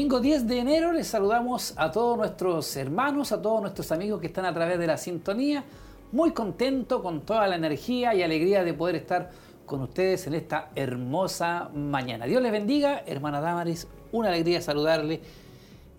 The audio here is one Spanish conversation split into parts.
Domingo 10 de enero les saludamos a todos nuestros hermanos, a todos nuestros amigos que están a través de la sintonía. Muy contento con toda la energía y alegría de poder estar con ustedes en esta hermosa mañana. Dios les bendiga, hermana Damaris, una alegría saludarle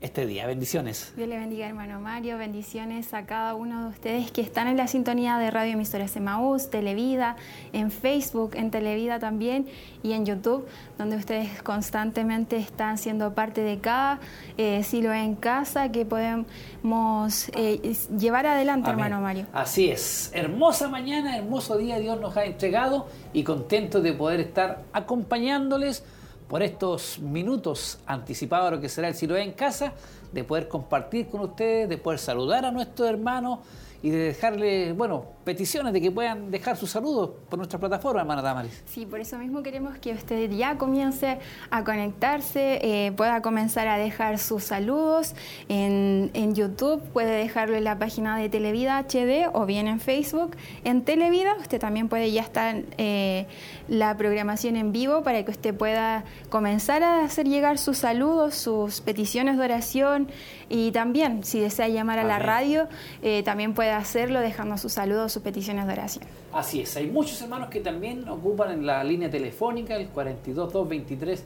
este día. Bendiciones. Dios le bendiga, hermano Mario. Bendiciones a cada uno de ustedes que están en la sintonía de Radio Emisoras Emaús, Televida, en Facebook, en Televida también y en YouTube, donde ustedes constantemente están siendo parte de cada eh, silo en casa que podemos eh, llevar adelante, hermano Mario. Así es. Hermosa mañana, hermoso día Dios nos ha entregado y contento de poder estar acompañándoles por estos minutos anticipados a lo que será el Siloé en casa, de poder compartir con ustedes, de poder saludar a nuestros hermanos y de dejarle, bueno, peticiones de que puedan dejar sus saludos por nuestra plataforma, hermana Damaris. Sí, por eso mismo queremos que usted ya comience a conectarse, eh, pueda comenzar a dejar sus saludos en, YouTube, puede dejarlo en la página de Televida HD o bien en Facebook. En Televida usted también puede ya estar eh, la programación en vivo para que usted pueda comenzar a hacer llegar sus saludos, sus peticiones de oración y también si desea llamar a la radio, eh, también puede hacerlo dejando sus saludos, sus peticiones de oración. Así es, hay muchos hermanos que también ocupan en la línea telefónica el 42223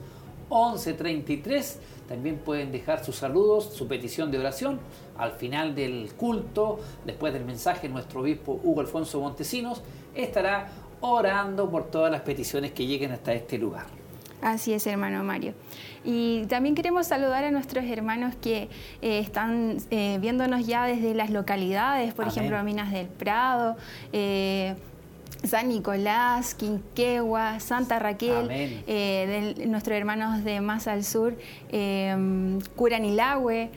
1133. También pueden dejar sus saludos, su petición de oración al final del culto, después del mensaje, nuestro obispo Hugo Alfonso Montesinos estará orando por todas las peticiones que lleguen hasta este lugar. Así es, hermano Mario. Y también queremos saludar a nuestros hermanos que eh, están eh, viéndonos ya desde las localidades, por ejemplo, Minas del Prado. Eh, San Nicolás, Quinquegua, Santa Raquel, de nuestros hermanos de más al sur, Curanilagüe.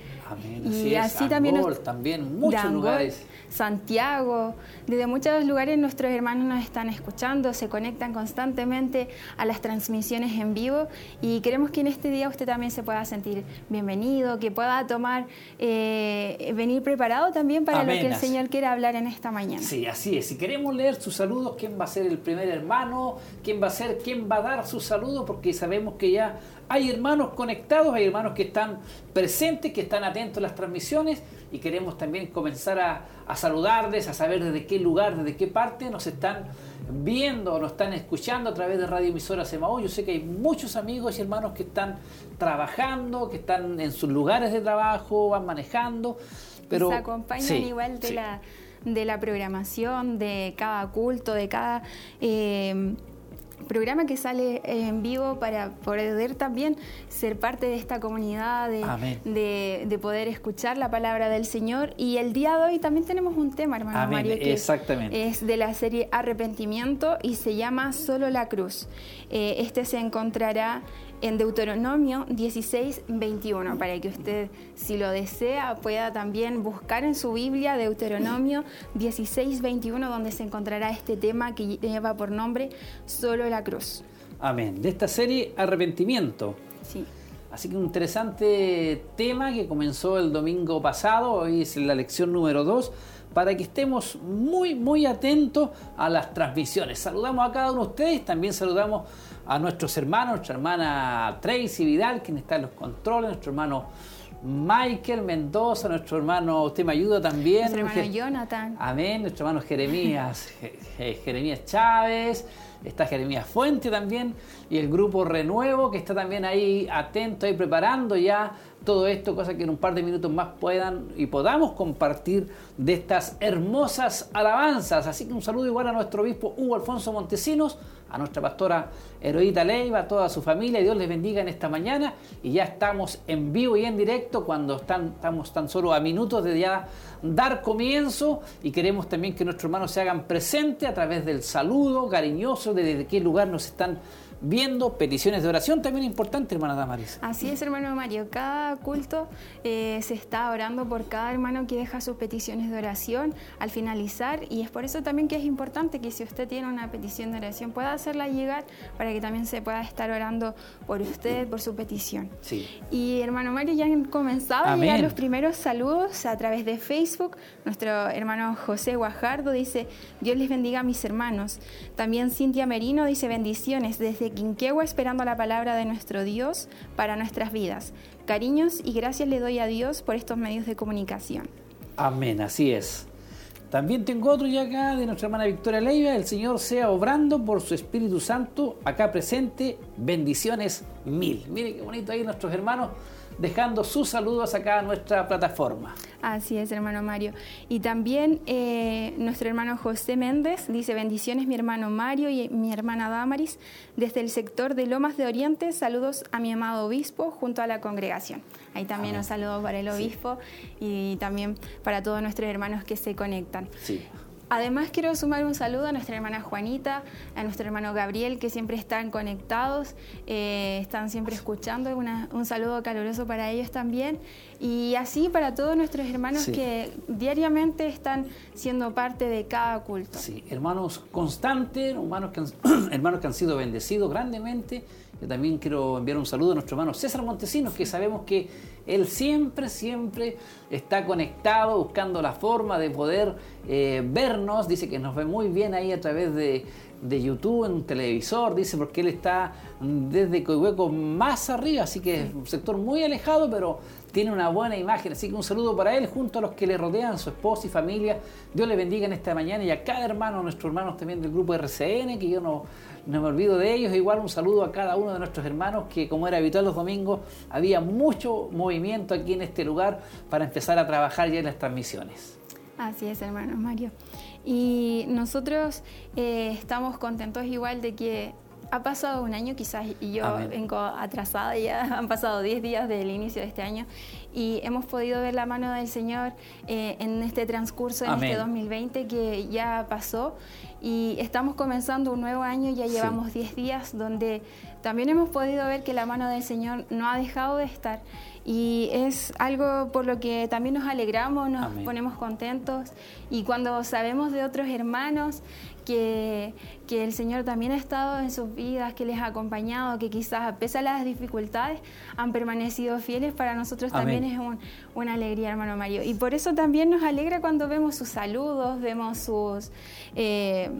y así también, también muchos lugares. Santiago, desde muchos lugares nuestros hermanos nos están escuchando, se conectan constantemente a las transmisiones en vivo y queremos que en este día usted también se pueda sentir bienvenido, que pueda tomar, eh, venir preparado también para lo que el Señor quiere hablar en esta mañana. Sí, así es. Si queremos leer sus saludos, ¿quién va a ser el primer hermano? ¿Quién va a ser? ¿Quién va a dar sus saludos? Porque sabemos que ya hay hermanos conectados, hay hermanos que están presentes, que están atentos a las transmisiones y queremos también comenzar a, saludarles, a saber desde qué lugar, desde qué parte nos están viendo o nos están escuchando a través de Radio Emisora Semaú. Yo sé que hay muchos amigos y hermanos que están trabajando, que están en sus lugares de trabajo, van manejando. Pero, se acompañan igual de, la, de la programación, de cada culto, de cada... Eh, programa que sale en vivo para poder también ser parte de esta comunidad, de, de, poder escuchar la palabra del Señor. Y el día de hoy también tenemos un tema, hermano Mario, que es de la serie Arrepentimiento y se llama Solo la Cruz. Eh, este se encontrará en Deuteronomio 16, 21, para que usted, si lo desea, pueda también buscar en su Biblia Deuteronomio 16, 21, donde se encontrará este tema que lleva por nombre Solo la cruz. Amén. De esta serie, arrepentimiento. Sí. Así que un interesante tema que comenzó el domingo pasado, hoy es la lección número 2 para que estemos muy, muy atentos a las transmisiones. Saludamos a cada uno de ustedes, también saludamos a nuestros hermanos, nuestra hermana Tracy Vidal, quien está en los controles, nuestro hermano Michael Mendoza, nuestro hermano, usted me ayuda también. Nuestro hermano Jonathan. Amén, nuestro hermano Jeremías, Jeremías Chávez, está Jeremías Fuente también, y el grupo Renuevo, que está también ahí atento, ahí preparando ya todo esto, cosa que en un par de minutos más puedan y podamos compartir de estas hermosas alabanzas. Así que un saludo igual a nuestro obispo Hugo Alfonso Montesinos, a nuestra pastora Heroíta Leiva, a toda su familia. Dios les bendiga en esta mañana. Y ya estamos en vivo y en directo cuando estamos tan solo a minutos de ya dar comienzo y queremos también que nuestros hermanos se hagan presentes a través del saludo cariñoso de desde qué lugar nos están viendo peticiones de oración, también importante, hermana Damaris. Así es, hermano Mario. Cada culto eh, se está orando por cada hermano que deja sus peticiones de oración al finalizar y es por eso también que es importante que si usted tiene una petición de oración pueda hacerla llegar para que también se pueda estar orando por usted, por su petición. Sí. Y hermano Mario, ya han comenzado a llegar los primeros saludos a través de Facebook. Nuestro hermano José Guajardo dice, Dios les bendiga a mis hermanos. También Cintia Merino dice bendiciones desde Quinquegua esperando la palabra de nuestro Dios para nuestras vidas. Cariños y gracias le doy a Dios por estos medios de comunicación. Amén, así es. También tengo otro ya acá de nuestra hermana Victoria Leiva. El Señor sea obrando por su Espíritu Santo acá presente. Bendiciones mil. Mire qué bonito ahí nuestros hermanos dejando sus saludos acá a nuestra plataforma. Así es, hermano Mario. Y también eh, nuestro hermano José Méndez dice, bendiciones mi hermano Mario y mi hermana Damaris, desde el sector de Lomas de Oriente, saludos a mi amado obispo junto a la congregación. Ahí también un saludo para el obispo y también para todos nuestros hermanos que se conectan. Sí. Además quiero sumar un saludo a nuestra hermana Juanita, a nuestro hermano Gabriel, que siempre están conectados, eh, están siempre escuchando. un saludo caluroso para ellos también. Y así para todos nuestros hermanos que diariamente están siendo parte de cada culto. Sí, hermanos constantes, hermanos que hermanos que han sido bendecidos grandemente yo también quiero enviar un saludo a nuestro hermano César Montesinos, que sabemos que él siempre, siempre está conectado, buscando la forma de poder eh, vernos. Dice que nos ve muy bien ahí a través de, de YouTube, en un televisor, dice, porque él está desde Coihueco más arriba, así que es un sector muy alejado, pero tiene una buena imagen. Así que un saludo para él, junto a los que le rodean, su esposa y familia. Dios le bendiga en esta mañana y a cada hermano, nuestros hermanos también del grupo RCN, que yo no, no me olvido de ellos. Igual un saludo a cada uno de nuestros hermanos, que como era habitual los domingos, había mucho movimiento aquí en este lugar para empezar a trabajar ya en las transmisiones. Así es, hermano Mario. Y nosotros eh, estamos contentos igual de que ha pasado un año quizás y yo vengo atrasada, ya han pasado 10 días del inicio de este año y hemos podido ver la mano del Señor eh, en este transcurso, en este 2020 que ya pasó. Y estamos comenzando un nuevo año, ya llevamos 10 días donde también hemos podido ver que la mano del Señor no ha dejado de estar. Y es algo por lo que también nos alegramos, nos ponemos contentos. Y cuando sabemos de otros hermanos que, que, el Señor también ha estado en sus vidas, que les ha acompañado, que quizás a pesar de las dificultades han permanecido fieles, para nosotros también es una alegría, hermano Mario. Y por eso también nos alegra cuando vemos sus saludos, vemos sus... Eh,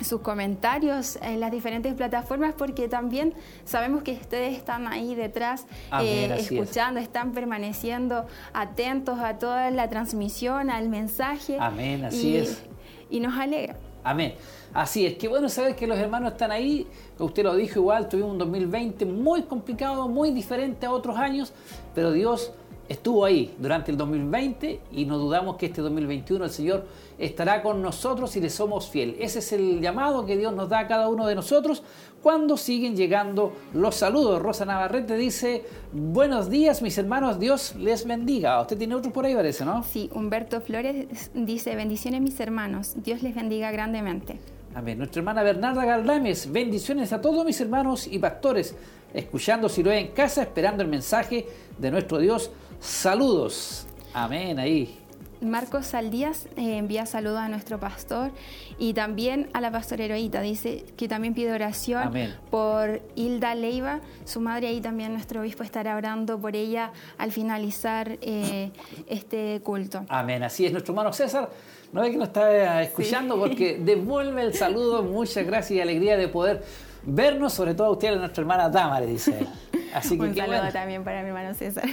sus comentarios en las diferentes plataformas porque también sabemos que ustedes están ahí detrás eh, escuchando, están permaneciendo atentos a toda la transmisión, al mensaje. Amén, así es. Y nos alegra. Amén. Así es, qué bueno saber que los hermanos están ahí. Usted lo dijo igual, tuvimos un 2020 muy complicado, muy diferente a otros años, pero Dios estuvo ahí durante el 2020 y no dudamos que este 2021 el Señor estará con nosotros y le somos fiel. Ese es el llamado que Dios nos da a cada uno de nosotros cuando siguen llegando los saludos. Rosa Navarrete dice, buenos días mis hermanos, Dios les bendiga. Usted tiene otro por ahí parece, ¿no? Sí, Humberto Flores dice, bendiciones mis hermanos, Dios les bendiga grandemente. Amén. Nuestra hermana Bernarda Galdames, bendiciones a todos mis hermanos y pastores, escuchando si lo en casa, esperando el mensaje de nuestro Dios Saludos. Amén ahí. Marcos Saldías eh, envía saludos a nuestro pastor y también a la pastora Heroíta. Dice que también pide oración por Hilda Leiva, su madre. Ahí también nuestro obispo estará orando por ella al finalizar eh, este culto. Amén. Así es, nuestro hermano César. No ve que nos está escuchando porque devuelve el saludo. Muchas gracias y alegría de poder vernos, sobre todo a usted, a nuestra hermana Tamara, dice. Así que Un saludo también para mi hermano César.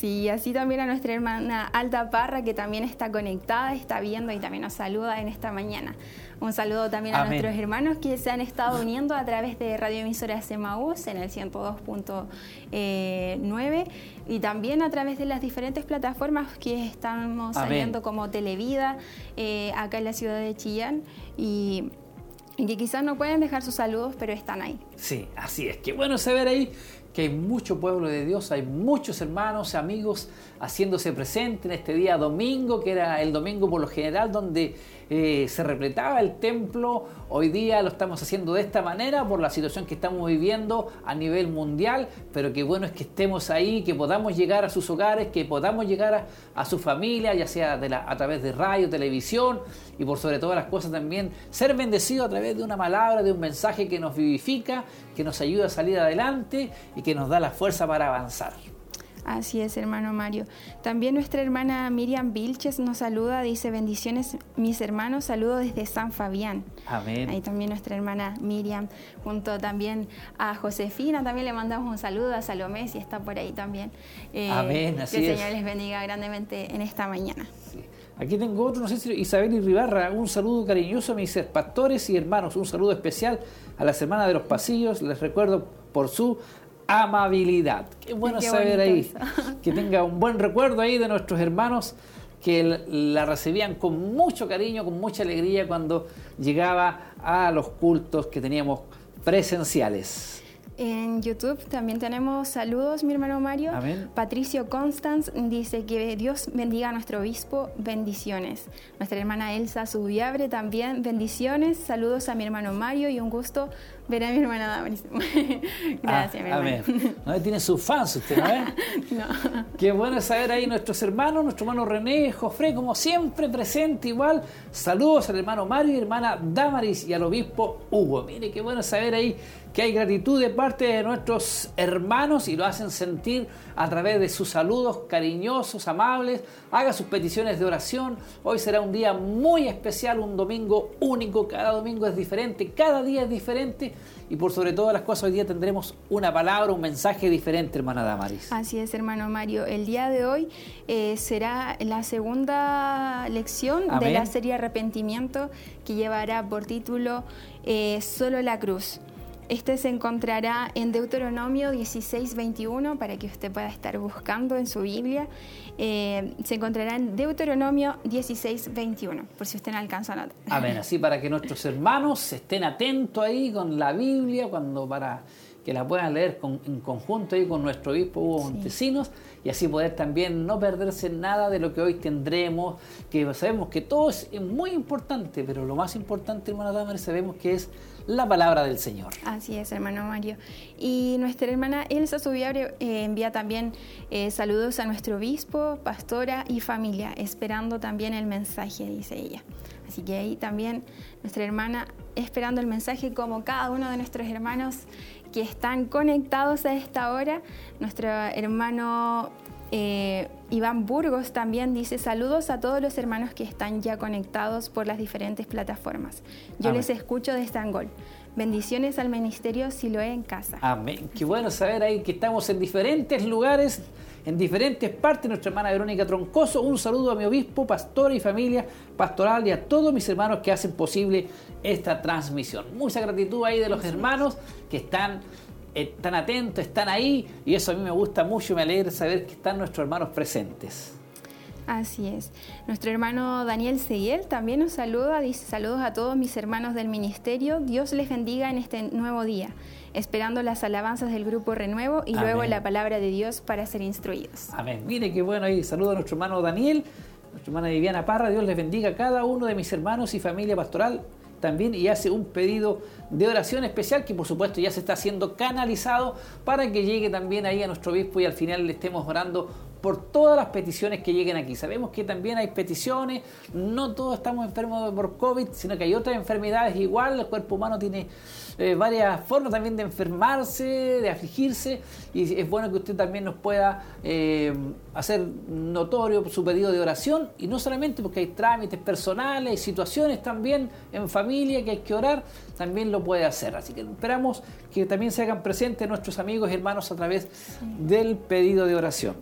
Sí, así también a nuestra hermana Alta Parra, que también está conectada, está viendo y también nos saluda en esta mañana. Un saludo también a nuestros hermanos que se han estado uniendo a través de Radio Emisoras Emaús en el 102.9 y también a través de las diferentes plataformas que estamos saliendo como Televida eh, acá en la ciudad de Chillán y que quizás no pueden dejar sus saludos, pero están ahí. Sí, así es. Qué bueno saber ahí que hay mucho pueblo de Dios, hay muchos hermanos, amigos haciéndose presente en este día domingo, que era el domingo por lo general donde eh, se repletaba el templo. Hoy día lo estamos haciendo de esta manera por la situación que estamos viviendo a nivel mundial, pero qué bueno es que estemos ahí, que podamos llegar a sus hogares, que podamos llegar a, su familia, ya sea a través de radio, televisión y por sobre todas las cosas también ser bendecido a través de una palabra, de un mensaje que nos vivifica, que nos ayuda a salir adelante y que nos da la fuerza para avanzar. Así es, hermano Mario. También nuestra hermana Miriam Vilches nos saluda, dice bendiciones mis hermanos, saludo desde San Fabián. Amén. Ahí también nuestra hermana Miriam, junto también a Josefina, también le mandamos un saludo a Salomé, si está por ahí también. Eh, Amén, así que el Señor les bendiga grandemente en esta mañana. Aquí tengo otro, no sé si Isabel y Ribarra, un saludo cariñoso a mis pastores y hermanos, un saludo especial a las hermanas de los pasillos, les recuerdo por su amabilidad. Qué bueno saber ahí, que tenga un buen recuerdo ahí de nuestros hermanos que la recibían con mucho cariño, con mucha alegría cuando llegaba a los cultos que teníamos presenciales. En YouTube también tenemos saludos, mi hermano Mario. Patricio Constance dice que Dios bendiga a nuestro obispo, bendiciones. Nuestra hermana Elsa Subiabre también, bendiciones. Saludos a mi hermano Mario y un gusto ver a mi hermana Damaris. Gracias, mi hermano. ¿No? Tiene sus fans usted, ¿no? no. Qué bueno saber ahí nuestros hermanos, nuestro hermano René, Jofre, como siempre presente igual. Saludos al hermano Mario y hermana Damaris y al obispo Hugo. Mire, qué bueno saber ahí que hay gratitud de parte de nuestros hermanos y lo hacen sentir a través de sus saludos cariñosos, amables. Haga sus peticiones de oración. Hoy será un día muy especial, un domingo único. Cada domingo es diferente, cada día es diferente. Y por sobre todas las cosas, hoy día tendremos una palabra, un mensaje diferente, hermana Damaris. Así es, hermano Mario. El día de hoy eh, será la segunda lección de la serie Arrepentimiento que llevará por título eh, Solo la cruz. Este se encontrará en Deuteronomio 16, 21 para que usted pueda estar buscando en su Biblia. Eh, se encontrará en Deuteronomio 16, 21, por si usted no alcanza a notar. Amén, así para que nuestros hermanos estén atentos ahí con la Biblia, cuando para que la puedan leer en conjunto ahí con nuestro obispo Hugo Montesinos y así poder también no perderse nada de lo que hoy tendremos, que sabemos que todo es muy importante, pero lo más importante, hermana Damaris, sabemos que es la palabra del Señor. Así es, hermano Mario. Y nuestra hermana Elsa Subiabre eh, envía también eh, saludos a nuestro obispo, pastora y familia, esperando también el mensaje, dice ella. Así que ahí también nuestra hermana esperando el mensaje como cada uno de nuestros hermanos que están conectados a esta hora. Nuestro hermano eh, Iván Burgos también dice saludos a todos los hermanos que están ya conectados por las diferentes plataformas. Yo les escucho de Estangol. Bendiciones al ministerio si lo en casa. Amén. Qué bueno saber ahí que estamos en diferentes lugares, en diferentes partes. Nuestra hermana Verónica Troncoso, un saludo a mi obispo, pastor y familia pastoral y a todos mis hermanos que hacen posible esta transmisión. Mucha gratitud ahí de los hermanos que están están atentos, están ahí y eso a mí me gusta mucho, me alegra saber que están nuestros hermanos presentes. Así es. Nuestro hermano Daniel Seguiel también nos saluda, dice saludos a todos mis hermanos del ministerio, Dios les bendiga en este nuevo día, esperando las alabanzas del grupo Renuevo y luego la palabra de Dios para ser instruidos. Amén. Mire qué bueno ahí, saludo a nuestro hermano Daniel, nuestra hermana Viviana Parra, Dios les bendiga a cada uno de mis hermanos y familia pastoral también y hace un pedido de oración especial que por supuesto ya se está haciendo canalizado para que llegue también ahí a nuestro obispo y al final le estemos orando por todas las peticiones que lleguen aquí. Sabemos que también hay peticiones, no todos estamos enfermos por COVID, sino que hay otras enfermedades igual, el cuerpo humano tiene eh, varias formas también de enfermarse, de afligirse, y es bueno que usted también nos pueda eh, hacer notorio su pedido de oración, y no solamente porque hay trámites personales, hay situaciones también en familia que hay que orar, también lo puede hacer. Así que esperamos que también se hagan presentes nuestros amigos y hermanos a través del pedido de oración.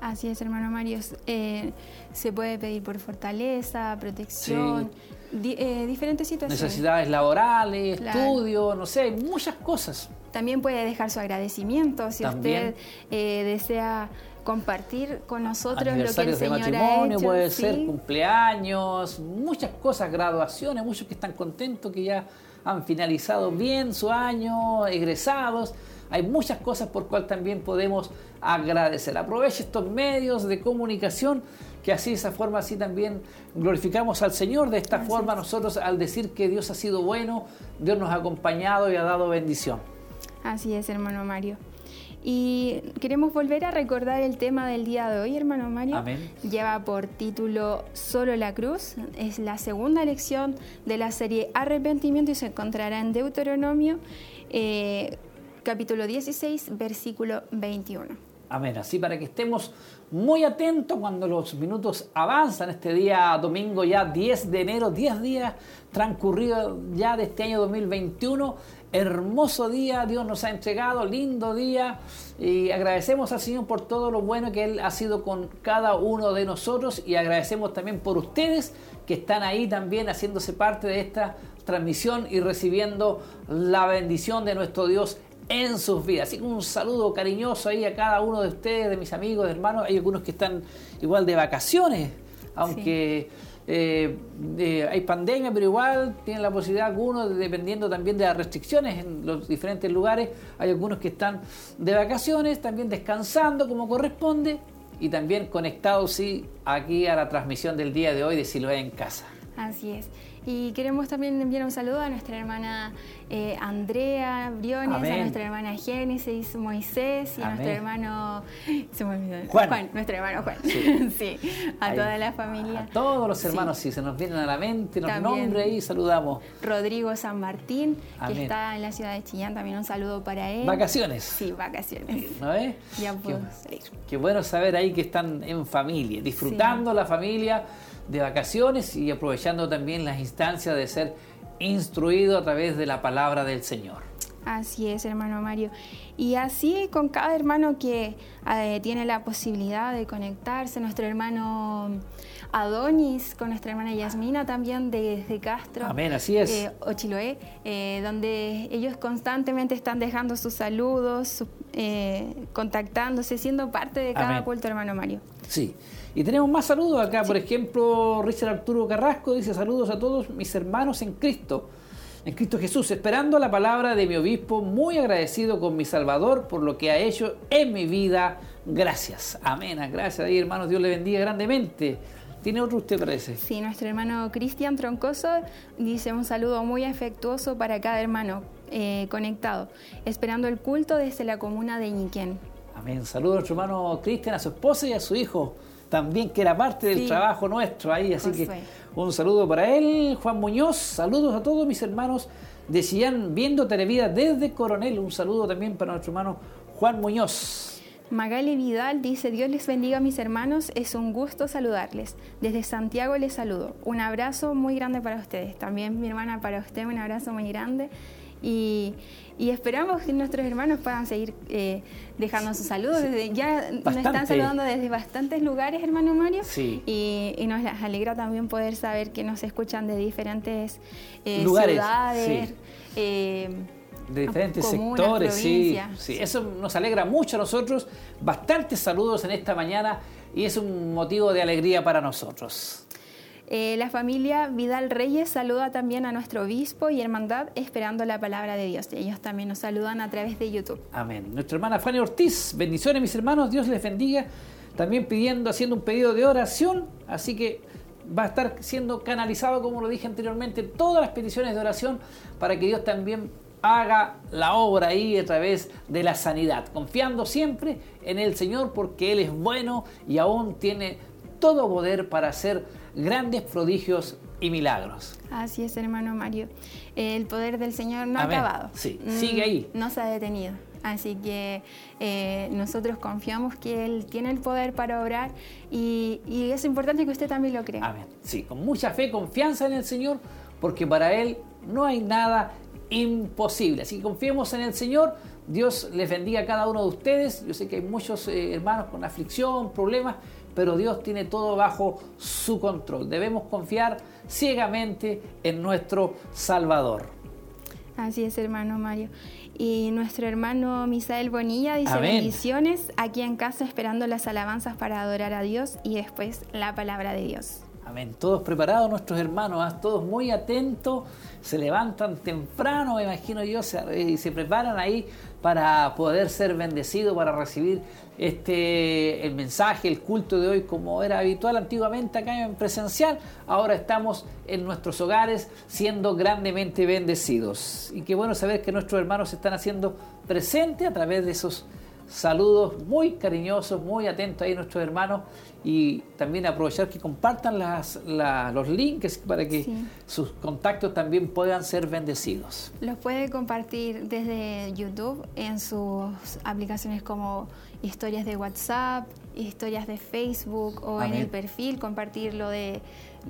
Así es, hermano Mario. Eh, se puede pedir por fortaleza, protección, eh, diferentes situaciones. Necesidades laborales, estudio, no sé, muchas cosas. También puede dejar su agradecimiento si usted eh, desea compartir con nosotros lo que el Señor de matrimonio, puede ser cumpleaños, muchas cosas, graduaciones, muchos que están contentos que ya han finalizado bien su año, egresados. Hay muchas cosas por cual también podemos agradecer. Aproveche estos medios de comunicación que así de esa forma así también glorificamos al Señor de esta forma nosotros al decir que Dios ha sido bueno, Dios nos ha acompañado y ha dado bendición. Así es, hermano Mario. Y queremos volver a recordar el tema del día de hoy, hermano Mario. Amén. Lleva por título Solo la cruz. Es la segunda lección de la serie Arrepentimiento y se encontrará en Deuteronomio. Eh, capítulo 16, versículo 21. Amén. Así para que estemos muy atentos cuando los minutos avanzan este día domingo ya 10 de enero, 10 días transcurridos ya de este año 2021. Hermoso día Dios nos ha entregado, lindo día y agradecemos al Señor por todo lo bueno que Él ha sido con cada uno de nosotros y agradecemos también por ustedes que están ahí también haciéndose parte de esta transmisión y recibiendo la bendición de nuestro Dios en sus vidas. Así que un saludo cariñoso ahí a cada uno de ustedes, de mis amigos, de hermanos. Hay algunos que están igual de vacaciones, aunque eh, hay pandemia, pero igual tienen la posibilidad algunos, dependiendo también de las restricciones en los diferentes lugares, hay algunos que están de vacaciones, también descansando como corresponde y también conectados sí aquí a la transmisión del día de hoy de Siloé en casa. Así es. Y queremos también enviar un saludo a nuestra hermana eh, Andrea Briones, a nuestra hermana Génesis Moisés y a nuestro hermano Juan. nuestro hermano Juan. Sí, a toda la familia. A todos los hermanos, si se nos vienen a la mente, nos nombre ahí, saludamos. Rodrigo San Martín, que está en la ciudad de Chillán, también un saludo para él. ¿Vacaciones? Sí, vacaciones. ¿No es? Ya puedo salir. Qué bueno saber ahí que están en familia, disfrutando la familia de vacaciones y aprovechando también las instancias de ser instruido a través de la palabra del Señor. Así es, hermano Mario. Y así con cada hermano que eh, tiene la posibilidad de conectarse, nuestro hermano Adonis, con nuestra hermana Yasmina también desde Castro. Amén, así es. Eh, Ochiloé, eh, donde ellos constantemente están dejando sus saludos, contactándose, siendo parte de cada culto, hermano Mario. Sí. Y tenemos más saludos acá, por ejemplo, Richard Arturo Carrasco dice saludos a todos mis hermanos en Cristo, en Cristo Jesús, esperando la palabra de mi obispo, muy agradecido con mi Salvador por lo que ha hecho en mi vida. Gracias. Amén. Gracias ahí, hermanos. Dios le bendiga grandemente. ¿Tiene otro usted, parece? Sí, nuestro hermano Cristian Troncoso dice un saludo muy afectuoso para cada hermano eh, conectado, esperando el culto desde la comuna de Ñiquén. Amén. Saludos a nuestro hermano Cristian, a su esposa y a su hijo también que era parte del trabajo nuestro ahí. Así que un saludo para él, Juan Muñoz. Saludos a todos mis hermanos de Sillán viendo Televida desde Coronel. Un saludo también para nuestro hermano Juan Muñoz. Magali Vidal dice, Dios les bendiga a mis hermanos, es un gusto saludarles. Desde Santiago les saludo. Un abrazo muy grande para ustedes. También mi hermana para usted, un abrazo muy grande. Y, esperamos que nuestros hermanos puedan seguir eh, dejando sus saludos. ya nos están saludando desde bastantes lugares, hermano Mario. Y, nos alegra también poder saber que nos escuchan de diferentes eh, ciudades. Eh, de diferentes sectores, sí, sí. Eso nos alegra mucho a nosotros. Bastantes saludos en esta mañana y es un motivo de alegría para nosotros. Eh, la familia Vidal Reyes saluda también a nuestro obispo y hermandad esperando la palabra de Dios. Ellos también nos saludan a través de YouTube. Amén. Nuestra hermana Fanny Ortiz, bendiciones mis hermanos, Dios les bendiga. También pidiendo, haciendo un pedido de oración, así que va a estar siendo canalizado, como lo dije anteriormente, todas las peticiones de oración para que Dios también haga la obra ahí a través de la sanidad, confiando siempre en el Señor porque Él es bueno y aún tiene todo poder para hacer grandes prodigios y milagros. Así es, hermano Mario. El poder del Señor no ha acabado. Sí, sigue ahí. Mm, no se ha detenido. Así que eh, nosotros confiamos que Él tiene el poder para obrar y, es importante que usted también lo crea. Amén. Sí, con mucha fe, confianza en el Señor, porque para Él no hay nada imposible. Así que confiemos en el Señor. Dios les bendiga a cada uno de ustedes. Yo sé que hay muchos eh, hermanos con aflicción, problemas, pero Dios tiene todo bajo su control. Debemos confiar ciegamente en nuestro Salvador. Así es, hermano Mario. Y nuestro hermano Misael Bonilla dice bendiciones aquí en casa esperando las alabanzas para adorar a Dios y después la palabra de Dios. Amén. Todos preparados, nuestros hermanos, ¿ah? todos muy atentos, se levantan temprano, me imagino yo, y se preparan ahí para poder ser bendecidos, para recibir este, el mensaje, el culto de hoy, como era habitual antiguamente acá en presencial. Ahora estamos en nuestros hogares siendo grandemente bendecidos. Y qué bueno saber que nuestros hermanos se están haciendo presentes a través de esos saludos muy cariñosos, muy atentos ahí nuestros hermanos y también aprovechar que compartan las, los links para que sus contactos también puedan ser bendecidos. Los puede compartir desde YouTube en sus aplicaciones como historias de WhatsApp, historias de Facebook o en el perfil, compartir lo de,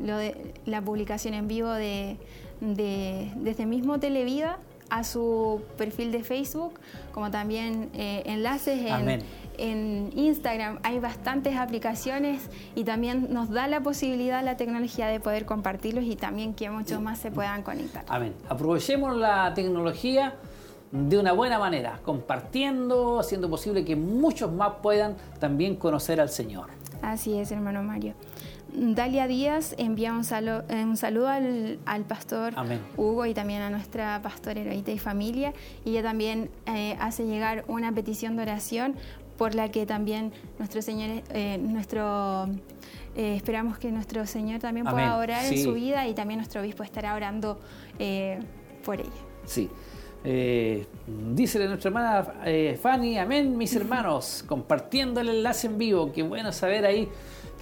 lo de la publicación en vivo de, de desde mismo Televida a su perfil de Facebook, como también eh, enlaces en, en, Instagram. Hay bastantes aplicaciones y también nos da la posibilidad la tecnología de poder compartirlos y también que muchos más se puedan conectar. Amén. Aprovechemos la tecnología de una buena manera, compartiendo, haciendo posible que muchos más puedan también conocer al Señor. Así es, hermano Mario. Dalia Díaz envía un, saludo al, pastor Hugo y también a nuestra pastora Heroíta y familia. Y ella también eh, hace llegar una petición de oración por la que también nuestro Señor, eh, nuestro, eh, esperamos que nuestro Señor también pueda orar en su vida y también nuestro obispo estará orando por ella. Sí. dice nuestra hermana Fanny, amén, mis hermanos, compartiendo el enlace en vivo. Qué bueno saber ahí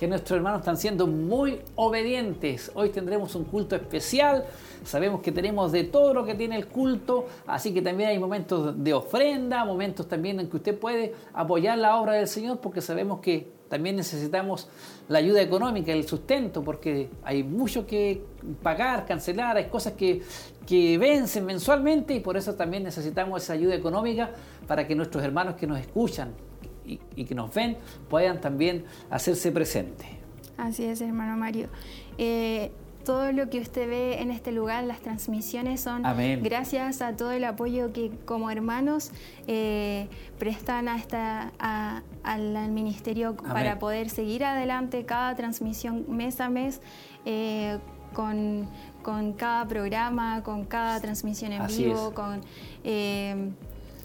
que nuestros hermanos están siendo muy obedientes. Hoy tendremos un culto especial. Sabemos que tenemos de todo lo que tiene el culto, así que también hay momentos de ofrenda, momentos también en que usted puede apoyar la obra del Señor, porque sabemos que también necesitamos la ayuda económica, el sustento, porque hay mucho que pagar, cancelar, hay cosas que, que vencen mensualmente y por eso también necesitamos esa ayuda económica para que nuestros hermanos que nos escuchan, y, que nos ven puedan también hacerse presentes. Así es, hermano Mario. Eh, todo lo que usted ve en este lugar, las transmisiones son gracias a todo el apoyo que como hermanos eh, prestan a esta, al, ministerio para poder seguir adelante cada transmisión mes a mes. Eh, con, cada programa, con cada transmisión en vivo, con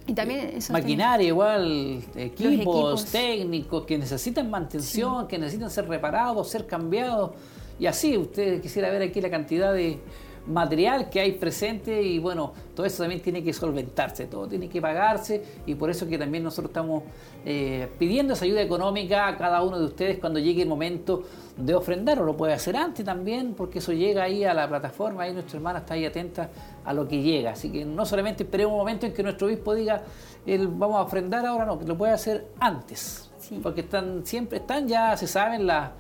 y también maquinaria igual, equipos, técnicos que necesitan mantención, que necesitan ser reparados, ser cambiados. Y así, usted quisiera ver aquí la cantidad de, material que hay presente y bueno, todo eso también tiene que solventarse, todo tiene que pagarse y por eso que también nosotros estamos eh, pidiendo esa ayuda económica a cada uno de ustedes cuando llegue el momento de ofrendar, o lo puede hacer antes también, porque eso llega ahí a la plataforma, ahí nuestra hermana está ahí atenta a lo que llega, así que no solamente esperemos un momento en que nuestro obispo diga, el, vamos a ofrendar ahora, no, que lo puede hacer antes, porque están siempre están ya, se saben las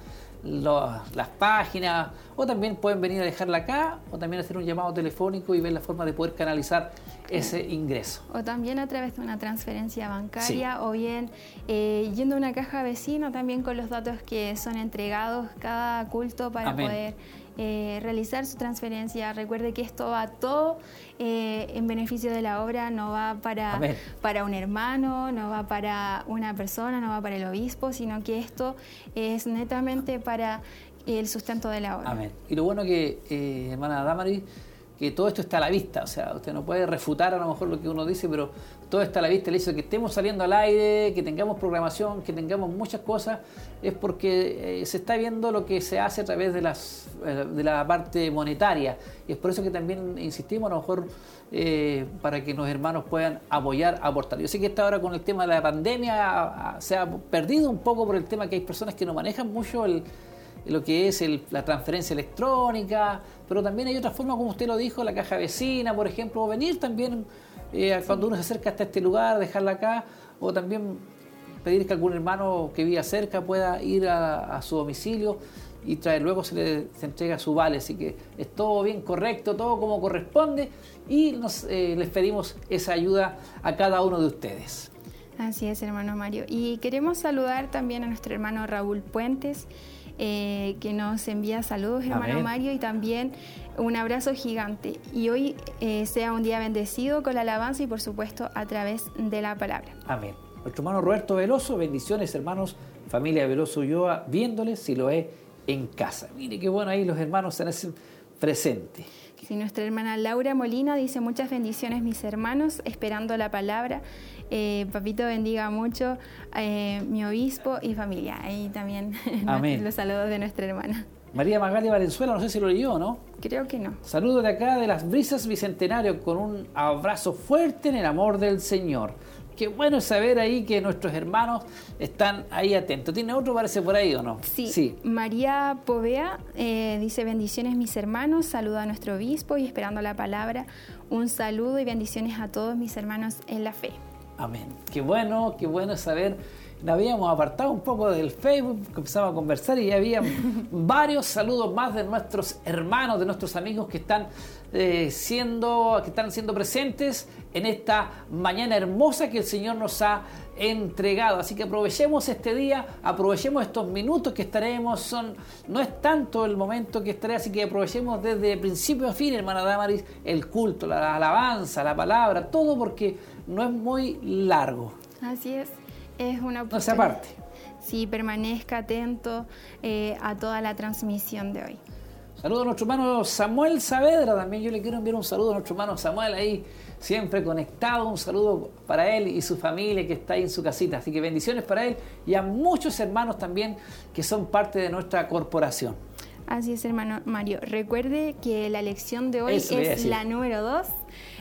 las páginas, o también pueden venir a dejarla acá, o también hacer un llamado telefónico y ver la forma de poder canalizar ese ingreso. O también a través de una transferencia bancaria, o bien eh, yendo a una caja vecina también con los datos que son entregados cada culto para poder eh, realizar su transferencia. Recuerde que esto va todo eh, en beneficio de la obra, no va para, para un hermano, no va para una persona, no va para el obispo, sino que esto es netamente para el sustento de la obra. Amén. Y lo bueno que, eh, hermana Damari, que todo esto está a la vista, o sea, usted no puede refutar a lo mejor lo que uno dice, pero todo está a la vista, el hecho que estemos saliendo al aire, que tengamos programación, que tengamos muchas cosas, es porque eh, se está viendo lo que se hace a través de, las, eh, de la parte monetaria. Y es por eso que también insistimos a lo mejor eh, para que los hermanos puedan apoyar, aportar. Yo sé que esta hora con el tema de la pandemia se ha perdido un poco por el tema que hay personas que no manejan mucho el lo que es la transferencia electrónica, pero también hay otra forma, como usted lo dijo, la caja vecina, por ejemplo, o venir también eh, cuando uno se acerca hasta este lugar, dejarla acá, o también pedir que algún hermano que viva cerca pueda ir a, su domicilio y traer, luego se le entrega su vale, así que es todo bien correcto, todo como corresponde y eh, les pedimos esa ayuda a cada uno de ustedes. Así es, hermano Mario. Y queremos saludar también a nuestro hermano Raúl Puentes, eh, que nos envía saludos, hermano Mario, y también un abrazo gigante. Y hoy eh, sea un día bendecido con la alabanza y por supuesto a través de la palabra. Amén. Nuestro hermano Roberto Veloso, bendiciones hermanos, familia Veloso Ulloa, viéndoles si lo es en casa. Mire qué bueno ahí los hermanos se hacen presentes. Sí, nuestra hermana Laura Molina dice muchas bendiciones mis hermanos, esperando la palabra. Eh, papito bendiga mucho eh, mi obispo y familia. Ahí también los saludos de nuestra hermana. María Magali Valenzuela, no sé si lo leyó, ¿no? Creo que no. Saludos de acá de las brisas bicentenario con un abrazo fuerte en el amor del Señor. qué bueno saber ahí que nuestros hermanos están ahí atentos. ¿Tiene otro, parece, por ahí o no? Sí. María Povea eh, dice, bendiciones mis hermanos, saluda a nuestro obispo y esperando la palabra, un saludo y bendiciones a todos mis hermanos en la fe. Amén. Qué bueno, qué bueno saber nos habíamos apartado un poco del Facebook, empezamos a conversar y había varios saludos más de nuestros hermanos, de nuestros amigos que están eh, siendo, que están siendo presentes en esta mañana hermosa que el Señor nos ha entregado. Así que aprovechemos este día, aprovechemos estos minutos que estaremos. Son, no es tanto el momento que estaré, así que aprovechemos desde principio a fin, hermana Damaris, el culto, la alabanza, la palabra, todo porque no es muy largo. Así es. Es una No se aparte. Sí, permanezca atento eh, a toda la transmisión de hoy. Saludo a nuestro hermano Samuel Saavedra también. Yo le quiero enviar un saludo a nuestro hermano Samuel ahí, siempre conectado. Un saludo para él y su familia que está ahí en su casita. Así que bendiciones para él y a muchos hermanos también que son parte de nuestra corporación. Así es, hermano Mario. Recuerde que la lección de hoy es la número 2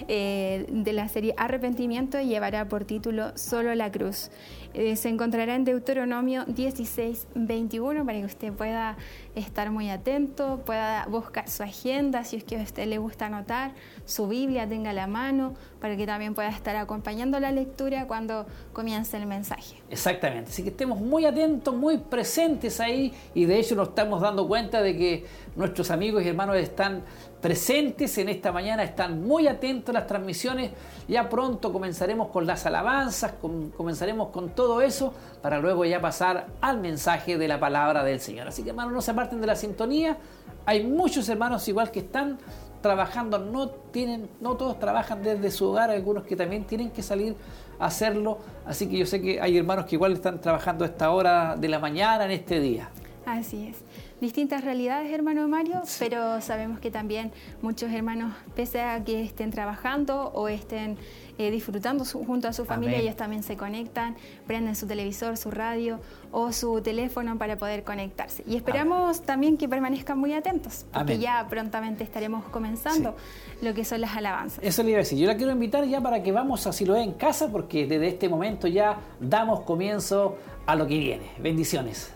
eh, de la serie Arrepentimiento y llevará por título Solo la cruz. Eh, se encontrará en Deuteronomio 16, 21 para que usted pueda estar muy atento, pueda buscar su agenda, si es que a usted le gusta anotar, su Biblia tenga la mano, para que también pueda estar acompañando la lectura cuando comience el mensaje. Exactamente, así que estemos muy atentos, muy presentes ahí y de hecho nos estamos dando cuenta de que nuestros amigos y hermanos están presentes en esta mañana, están muy atentos a las transmisiones. Ya pronto comenzaremos con las alabanzas, comenzaremos con todo eso para luego ya pasar al mensaje de la palabra del Señor. Así que hermanos, no se aparten de la sintonía. Hay muchos hermanos igual que están trabajando, no tienen, no todos trabajan desde su hogar, algunos que también tienen que salir a hacerlo. Así que yo sé que hay hermanos que igual están trabajando a esta hora de la mañana en este día. Así es distintas realidades, hermano Mario, pero sabemos que también muchos hermanos, pese a que estén trabajando o estén eh, disfrutando junto a su familia, ellos también se conectan, prenden su televisor, su radio o su teléfono para poder conectarse. Y esperamos también que permanezcan muy atentos, porque ya prontamente estaremos comenzando lo que son las alabanzas. Eso le iba a decir. Yo la quiero invitar ya para que vamos a Siloé en casa, porque desde este momento ya damos comienzo a lo que viene. Bendiciones.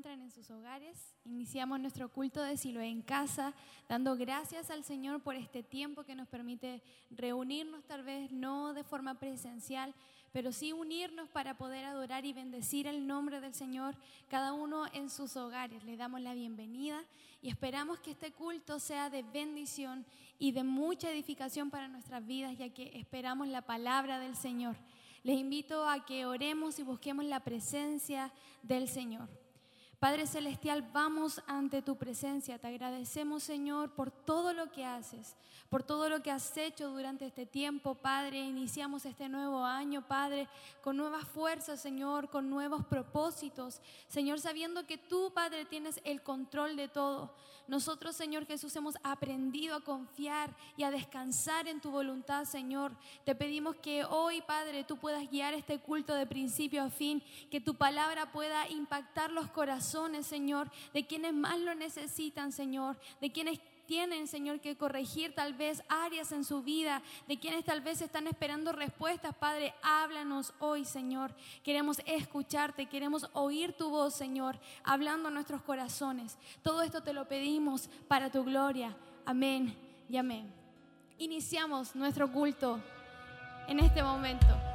Encuentran en sus hogares. Iniciamos nuestro culto de Siloé en casa, dando gracias al Señor por este tiempo que nos permite reunirnos, tal vez no de forma presencial, pero sí unirnos para poder adorar y bendecir el nombre del Señor, cada uno en sus hogares. Le damos la bienvenida y esperamos que este culto sea de bendición y de mucha edificación para nuestras vidas, ya que esperamos la palabra del Señor. Les invito a que oremos y busquemos la presencia del Señor. Padre Celestial, vamos ante tu presencia. Te agradecemos, Señor, por todo lo que haces, por todo lo que has hecho durante este tiempo, Padre. Iniciamos este nuevo año, Padre, con nuevas fuerzas, Señor, con nuevos propósitos. Señor, sabiendo que tú, Padre, tienes el control de todo. Nosotros, Señor Jesús, hemos aprendido a confiar y a descansar en tu voluntad, Señor. Te pedimos que hoy, Padre, tú puedas guiar este culto de principio a fin, que tu palabra pueda impactar los corazones, Señor, de quienes más lo necesitan, Señor, de quienes tienen, Señor, que corregir tal vez áreas en su vida, de quienes tal vez están esperando respuestas. Padre, háblanos hoy, Señor. Queremos escucharte, queremos oír tu voz, Señor, hablando a nuestros corazones. Todo esto te lo pedimos para tu gloria. Amén y amén. Iniciamos nuestro culto en este momento.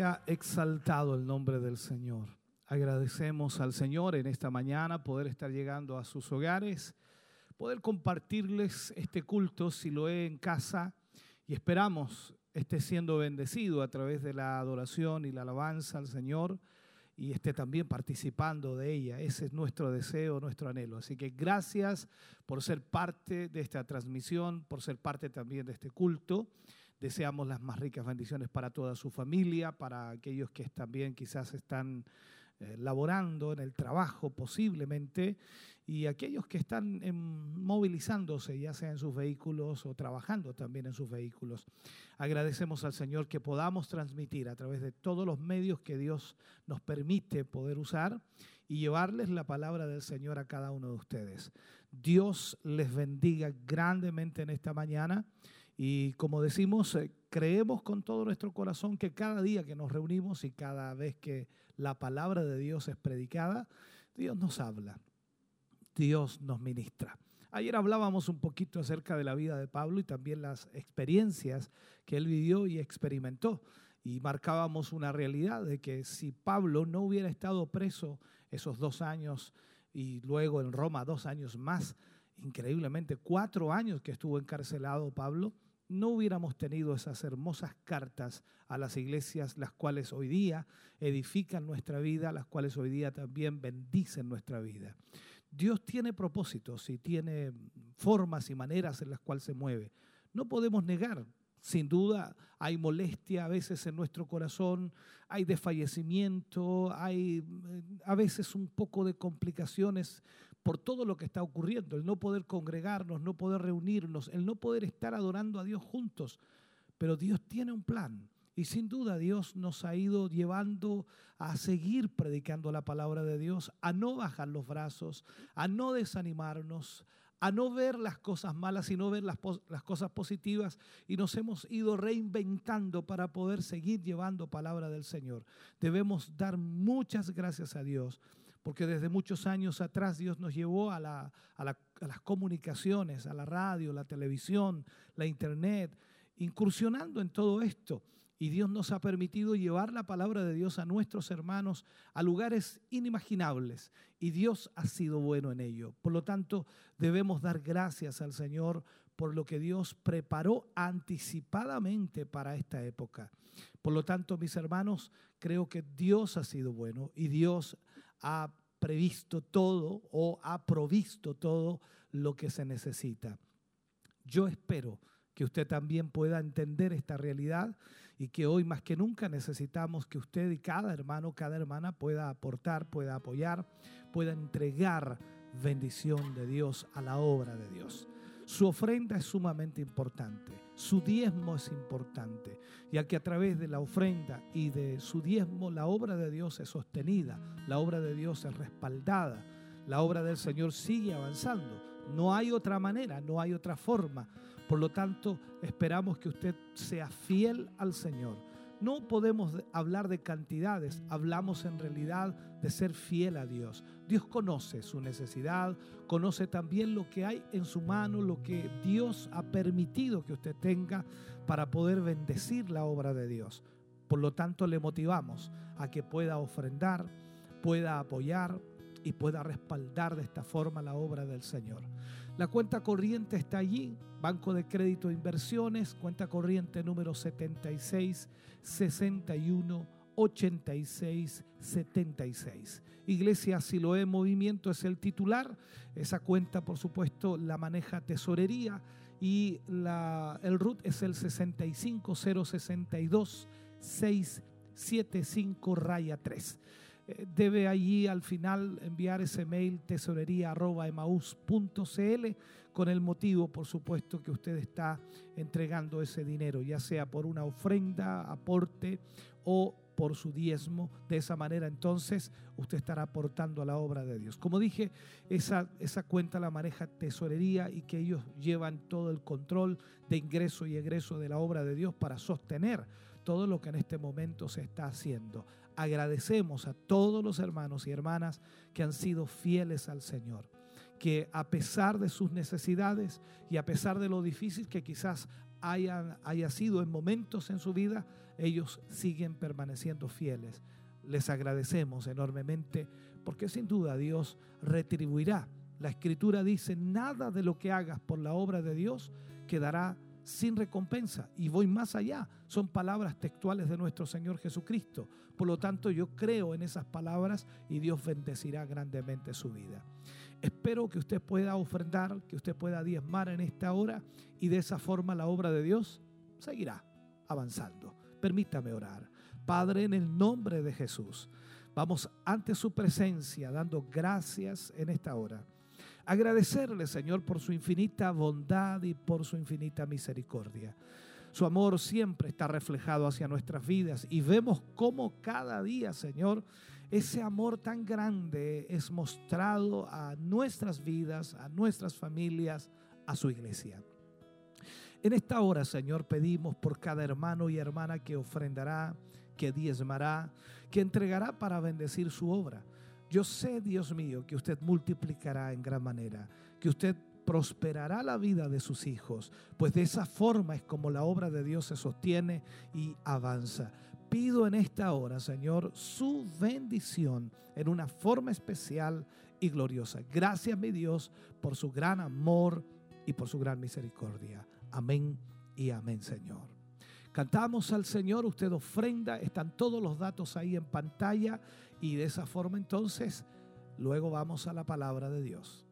Sea exaltado el nombre del Señor. Agradecemos al Señor en esta mañana poder estar llegando a sus hogares, poder compartirles este culto si lo he en casa y esperamos esté siendo bendecido a través de la adoración y la alabanza al Señor y esté también participando de ella. Ese es nuestro deseo, nuestro anhelo. Así que gracias por ser parte de esta transmisión, por ser parte también de este culto. Deseamos las más ricas bendiciones para toda su familia, para aquellos que también quizás están eh, laborando en el trabajo posiblemente y aquellos que están movilizándose ya sea en sus vehículos o trabajando también en sus vehículos. Agradecemos al Señor que podamos transmitir a través de todos los medios que Dios nos permite poder usar y llevarles la palabra del Señor a cada uno de ustedes. Dios les bendiga grandemente en esta mañana. Y como decimos, eh, creemos con todo nuestro corazón que cada día que nos reunimos y cada vez que la palabra de Dios es predicada, Dios nos habla, Dios nos ministra. Ayer hablábamos un poquito acerca de la vida de Pablo y también las experiencias que él vivió y experimentó. Y marcábamos una realidad de que si Pablo no hubiera estado preso esos dos años y luego en Roma dos años más, increíblemente cuatro años que estuvo encarcelado Pablo, no hubiéramos tenido esas hermosas cartas a las iglesias, las cuales hoy día edifican nuestra vida, las cuales hoy día también bendicen nuestra vida. Dios tiene propósitos y tiene formas y maneras en las cuales se mueve. No podemos negar, sin duda hay molestia a veces en nuestro corazón, hay desfallecimiento, hay eh, a veces un poco de complicaciones por todo lo que está ocurriendo, el no poder congregarnos, no poder reunirnos, el no poder estar adorando a Dios juntos. Pero Dios tiene un plan y sin duda Dios nos ha ido llevando a seguir predicando la palabra de Dios, a no bajar los brazos, a no desanimarnos, a no ver las cosas malas, sino ver las, las, cosas positivas. Y nos hemos ido reinventando para poder seguir llevando palabra del Señor. Debemos dar muchas gracias a Dios porque desde muchos años atrás Dios nos llevó a, las comunicaciones, a la radio, la televisión, la internet, incursionando en todo esto. Y Dios nos ha permitido llevar la palabra de Dios a nuestros hermanos a lugares inimaginables. Y Dios ha sido bueno en ello. Por lo tanto, debemos dar gracias al Señor por lo que Dios preparó anticipadamente para esta época. Por lo tanto, mis hermanos, creo que Dios ha sido bueno y Dios ha previsto todo o ha provisto todo lo que se necesita. Yo espero que usted también pueda entender esta realidad y que hoy más que nunca necesitamos que usted y cada hermano, cada hermana pueda aportar, pueda apoyar, pueda entregar bendición de Dios a la obra de Dios. Su ofrenda es sumamente importante, su diezmo es importante, ya que a través de la ofrenda y de su diezmo la obra de Dios es sostenida, la obra de Dios es respaldada, la obra del Señor sigue avanzando. No hay otra manera, no hay otra forma. Por lo tanto, esperamos que usted sea fiel al Señor no podemos hablar de cantidades, hablamos en realidad de ser fiel a Dios. Dios conoce su necesidad, conoce también lo que hay en su mano, lo que Dios ha permitido que usted tenga para poder bendecir la obra de Dios. Por lo tanto, le motivamos a que pueda ofrendar, pueda apoyar y pueda respaldar de esta forma la obra del Señor. La cuenta corriente está allí, Banco de Crédito e Inversiones, cuenta corriente número 76 61 86 76. Iglesia Siloé Movimiento es el titular. Esa cuenta, por supuesto, la maneja Tesorería y la, el RUT es el 65062 675 raya 3 debe allí al final enviar ese mail tesorería.emaús.cl con el motivo, por supuesto, que usted está entregando ese dinero, ya sea por una ofrenda, aporte o por su diezmo. De esa manera entonces usted estará aportando a la obra de Dios. Como dije, esa, esa cuenta la maneja tesorería y que ellos llevan todo el control de ingreso y egreso de la obra de Dios para sostener todo lo que en este momento se está haciendo. Agradecemos a todos los hermanos y hermanas que han sido fieles al Señor. que a pesar de sus necesidades y a pesar de lo difícil que quizás hayan, haya sido en momentos en su vida, ellos siguen permaneciendo fieles. Les agradecemos enormemente porque sin duda Dios retribuirá. La escritura dice, nada de lo que hagas por la obra de Dios quedará sin recompensa. Y voy más allá. Son palabras textuales de nuestro Señor Jesucristo. Por lo tanto, yo creo en esas palabras y Dios bendecirá grandemente su vida. Espero que usted pueda ofrendar, que usted pueda diezmar en esta hora y de esa forma la obra de Dios seguirá avanzando. Permítame orar. Padre, en el nombre de Jesús, vamos ante su presencia dando gracias en esta hora. Agradecerle, Señor, por su infinita bondad y por su infinita misericordia. Su amor siempre está reflejado hacia nuestras vidas y vemos cómo cada día, Señor, ese amor tan grande es mostrado a nuestras vidas, a nuestras familias, a su iglesia. En esta hora, Señor, pedimos por cada hermano y hermana que ofrendará, que diezmará, que entregará para bendecir su obra. Yo sé, Dios mío, que usted multiplicará en gran manera, que usted prosperará la vida de sus hijos, pues de esa forma es como la obra de Dios se sostiene y avanza. Pido en esta hora, Señor, su bendición en una forma especial y gloriosa. Gracias, mi Dios, por su gran amor y por su gran misericordia. Amén y amén, Señor. Cantamos al Señor, usted ofrenda, están todos los datos ahí en pantalla y de esa forma entonces, luego vamos a la palabra de Dios.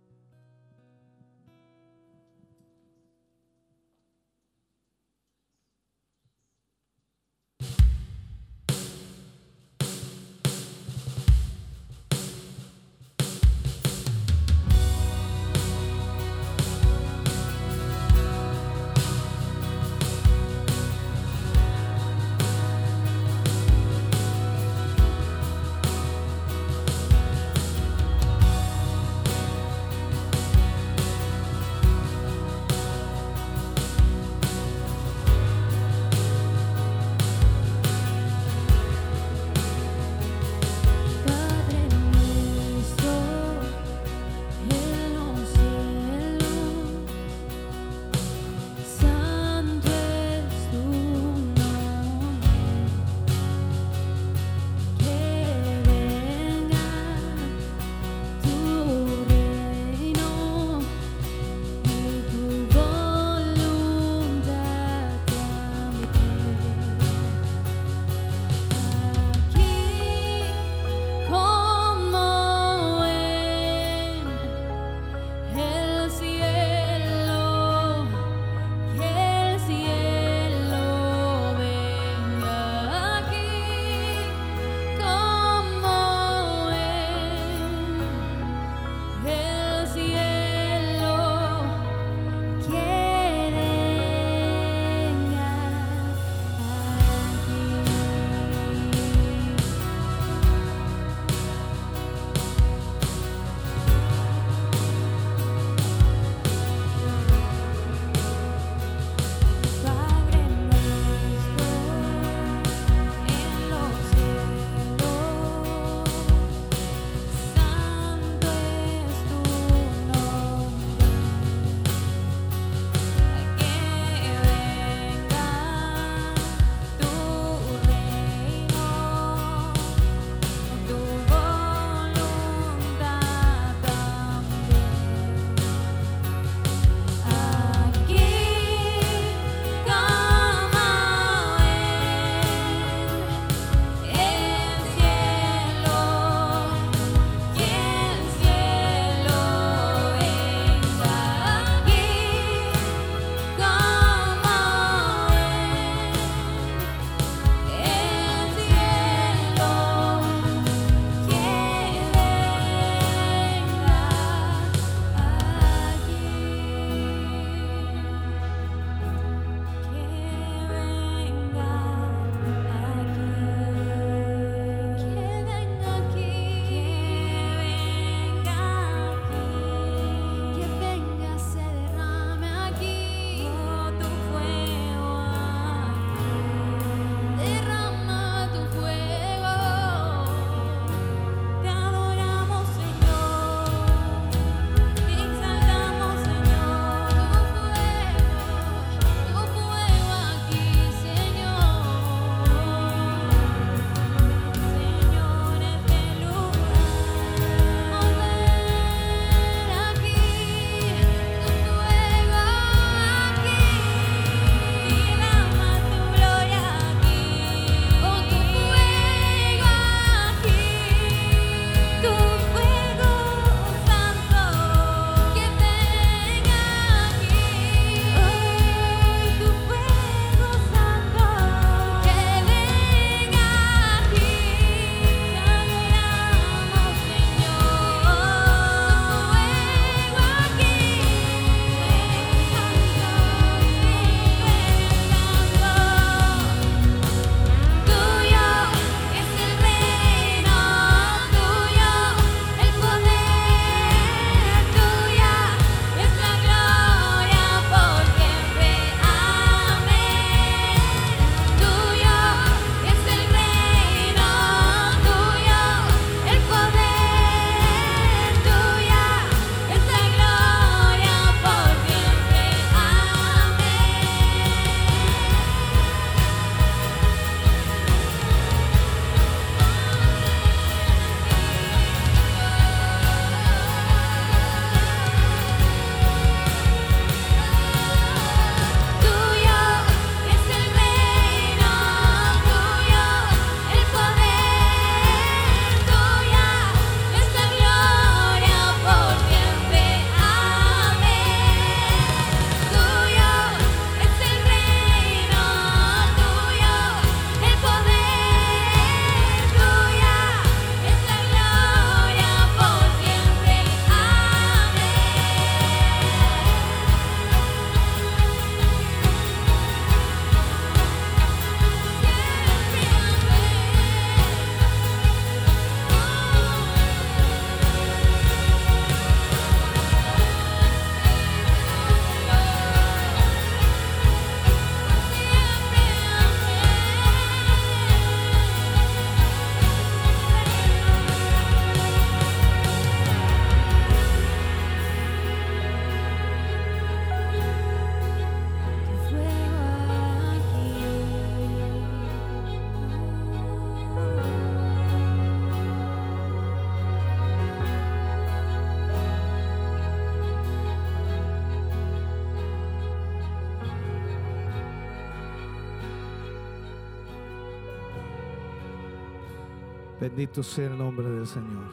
Bendito sea el nombre del Señor.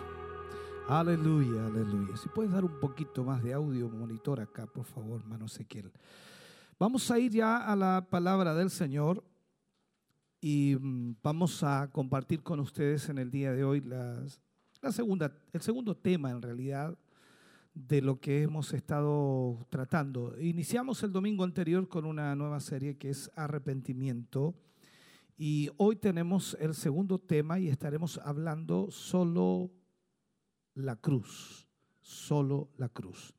Aleluya, aleluya. Si puedes dar un poquito más de audio monitor acá, por favor, hermano Ezequiel. Vamos a ir ya a la palabra del Señor y mm, vamos a compartir con ustedes en el día de hoy la segunda, el segundo tema en realidad de lo que hemos estado tratando. Iniciamos el domingo anterior con una nueva serie que es arrepentimiento y hoy tenemos el segundo tema y estaremos hablando solo la cruz, solo la cruz.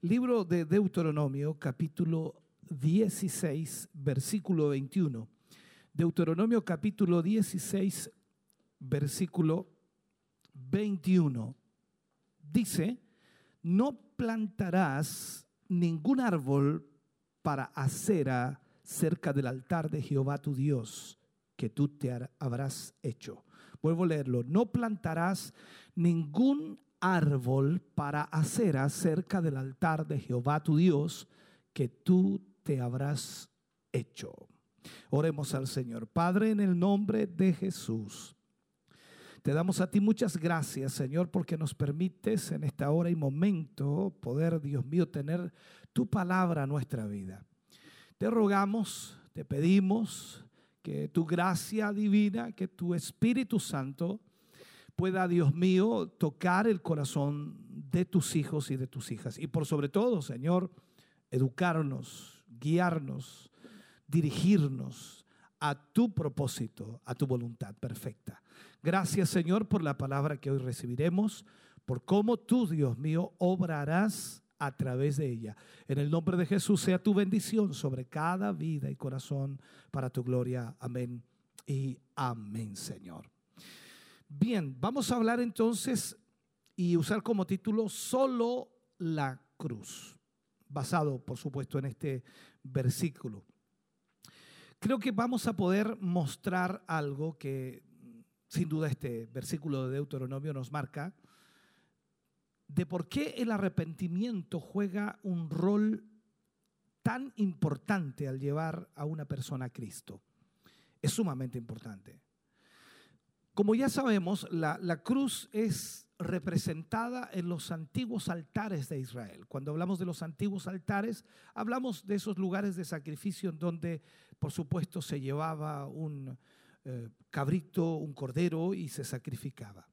Libro de Deuteronomio, capítulo 16, versículo 21. Deuteronomio capítulo 16, versículo 21. Dice, no plantarás ningún árbol para acera cerca del altar de Jehová tu Dios que tú te habrás hecho. Vuelvo a leerlo. No plantarás ningún árbol para acera cerca del altar de Jehová tu Dios que tú te habrás hecho. Oremos al Señor. Padre, en el nombre de Jesús. Te damos a ti muchas gracias, Señor, porque nos permites en esta hora y momento poder, Dios mío, tener tu palabra en nuestra vida. Te rogamos, te pedimos que tu gracia divina, que tu Espíritu Santo pueda, Dios mío, tocar el corazón de tus hijos y de tus hijas. Y por sobre todo, Señor, educarnos, guiarnos, dirigirnos a tu propósito, a tu voluntad perfecta. Gracias Señor por la palabra que hoy recibiremos, por cómo tú, Dios mío, obrarás a través de ella. En el nombre de Jesús sea tu bendición sobre cada vida y corazón para tu gloria. Amén y amén, Señor. Bien, vamos a hablar entonces y usar como título solo la cruz, basado por supuesto en este versículo creo que vamos a poder mostrar algo que sin duda este versículo de Deuteronomio nos marca, de por qué el arrepentimiento juega un rol tan importante al llevar a una persona a Cristo. Es sumamente importante. Como ya sabemos, la, cruz es representada en los antiguos altares de Israel. Cuando hablamos de los antiguos altares, hablamos de esos lugares de sacrificio en donde, por supuesto, se llevaba un eh, cabrito, un cordero y se sacrificaba.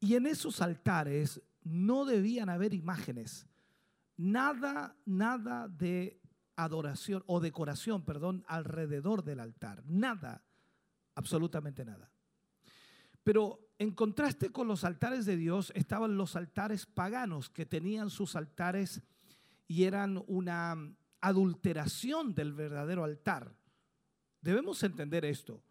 Y en esos altares no debían haber imágenes, nada, nada de adoración o decoración, perdón, alrededor del altar, nada, absolutamente nada. Pero en contraste con los altares de Dios estaban los altares paganos que tenían sus altares y eran una adulteración del verdadero altar. Debemos entender esto.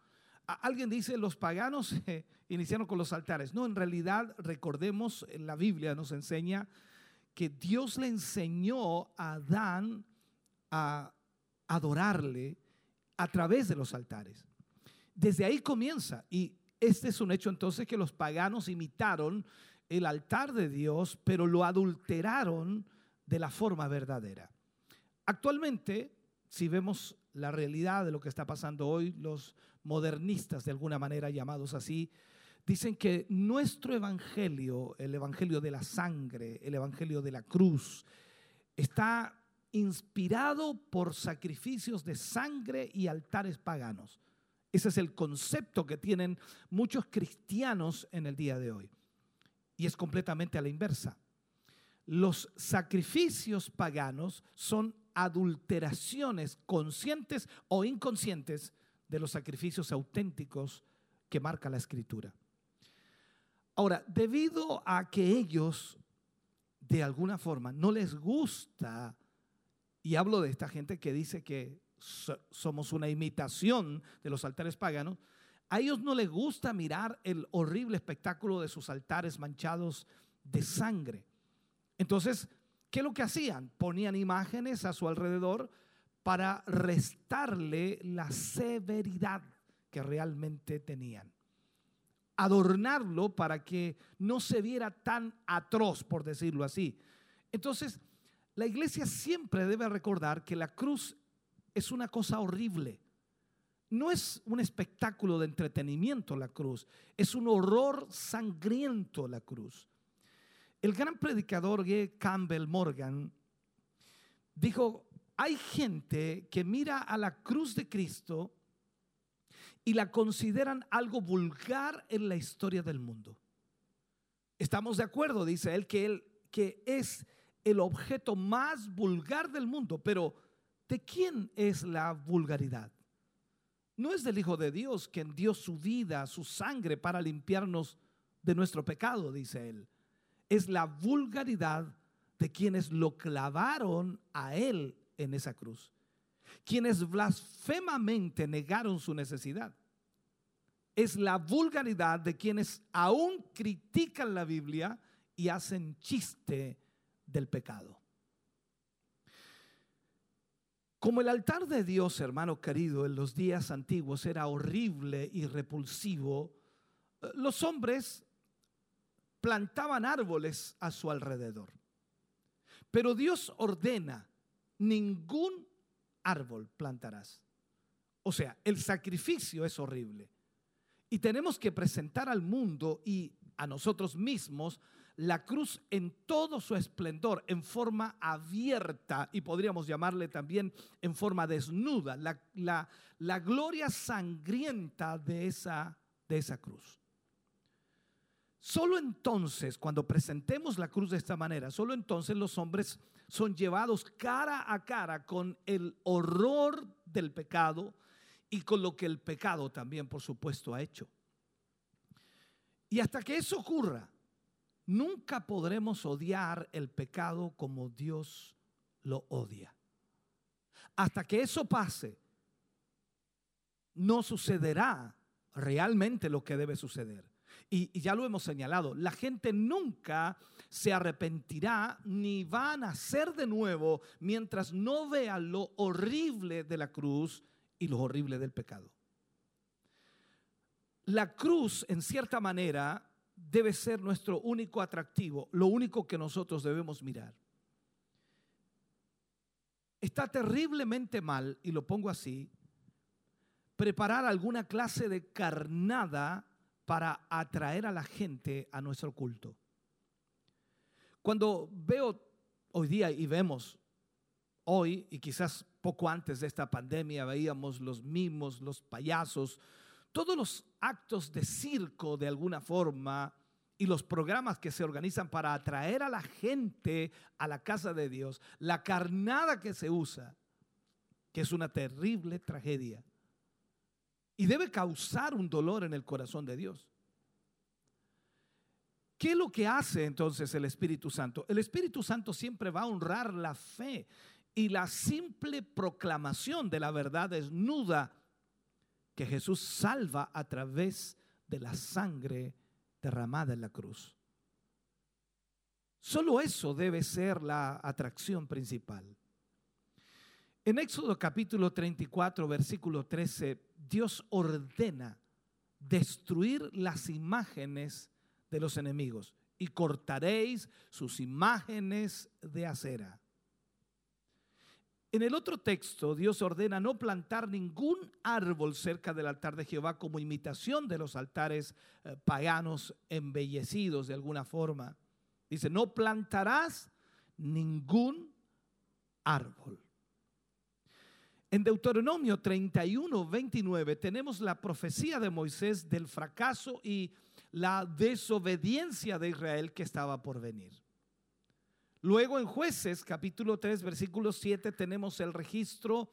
Alguien dice, los paganos iniciaron con los altares. No, en realidad recordemos, en la Biblia nos enseña que Dios le enseñó a Adán a adorarle a través de los altares. Desde ahí comienza y este es un hecho entonces que los paganos imitaron el altar de Dios, pero lo adulteraron de la forma verdadera. Actualmente, si vemos la realidad de lo que está pasando hoy, los modernistas, de alguna manera llamados así, dicen que nuestro evangelio, el evangelio de la sangre, el evangelio de la cruz, está inspirado por sacrificios de sangre y altares paganos. Ese es el concepto que tienen muchos cristianos en el día de hoy. Y es completamente a la inversa. Los sacrificios paganos son adulteraciones conscientes o inconscientes de los sacrificios auténticos que marca la escritura. Ahora, debido a que ellos de alguna forma no les gusta, y hablo de esta gente que dice que somos una imitación de los altares paganos, a ellos no les gusta mirar el horrible espectáculo de sus altares manchados de sangre. Entonces, ¿qué es lo que hacían? Ponían imágenes a su alrededor para restarle la severidad que realmente tenían. Adornarlo para que no se viera tan atroz, por decirlo así. Entonces, la iglesia siempre debe recordar que la cruz es una cosa horrible. no es un espectáculo de entretenimiento la cruz, es un horror sangriento la cruz. El gran predicador G. Campbell Morgan dijo, hay gente que mira a la cruz de Cristo y la consideran algo vulgar en la historia del mundo. Estamos de acuerdo, dice él, que, él, que es el objeto más vulgar del mundo, pero ¿de quién es la vulgaridad? No es del Hijo de Dios quien dio su vida, su sangre para limpiarnos de nuestro pecado, dice él. Es la vulgaridad de quienes lo clavaron a él en esa cruz. Quienes blasfemamente negaron su necesidad. Es la vulgaridad de quienes aún critican la Biblia y hacen chiste del pecado. Como el altar de Dios, hermano querido, en los días antiguos era horrible y repulsivo, los hombres plantaban árboles a su alrededor. Pero Dios ordena, ningún árbol plantarás. O sea, el sacrificio es horrible. Y tenemos que presentar al mundo y a nosotros mismos la cruz en todo su esplendor, en forma abierta y podríamos llamarle también en forma desnuda, la, la, gloria sangrienta de esa, de esa cruz. Solo entonces, cuando presentemos la cruz de esta manera, solo entonces los hombres son llevados cara a cara con el horror del pecado y con lo que el pecado también, por supuesto, ha hecho. Y hasta que eso ocurra, Nunca podremos odiar el pecado como Dios lo odia. Hasta que eso pase, no sucederá realmente lo que debe suceder. Y, ya lo hemos señalado, la gente nunca se arrepentirá ni va a nacer de nuevo mientras no vea lo horrible de la cruz y lo horrible del pecado. La cruz, en cierta manera, debe ser nuestro único atractivo, lo único que nosotros debemos mirar. Está terriblemente mal, y lo pongo así, preparar alguna clase de carnada para atraer a la gente a nuestro culto. Cuando veo hoy día y vemos hoy, y quizás poco antes de esta pandemia, veíamos los mimos, los payasos, todos los actos de circo de alguna forma y los programas que se organizan para atraer a la gente a la casa de Dios, la carnada que se usa, que es una terrible tragedia y debe causar un dolor en el corazón de Dios. ¿Qué es lo que hace entonces el Espíritu Santo? El Espíritu Santo siempre va a honrar la fe y la simple proclamación de la verdad desnuda que Jesús salva a través de la sangre derramada en la cruz. Solo eso debe ser la atracción principal. En Éxodo capítulo 34, versículo 13, Dios ordena destruir las imágenes de los enemigos y cortaréis sus imágenes de acera. En el otro texto, Dios ordena no plantar ningún árbol cerca del altar de Jehová como imitación de los altares eh, paganos embellecidos de alguna forma. Dice, no plantarás ningún árbol. En Deuteronomio 31, 29 tenemos la profecía de Moisés del fracaso y la desobediencia de Israel que estaba por venir. Luego en jueces capítulo 3 versículo 7 tenemos el registro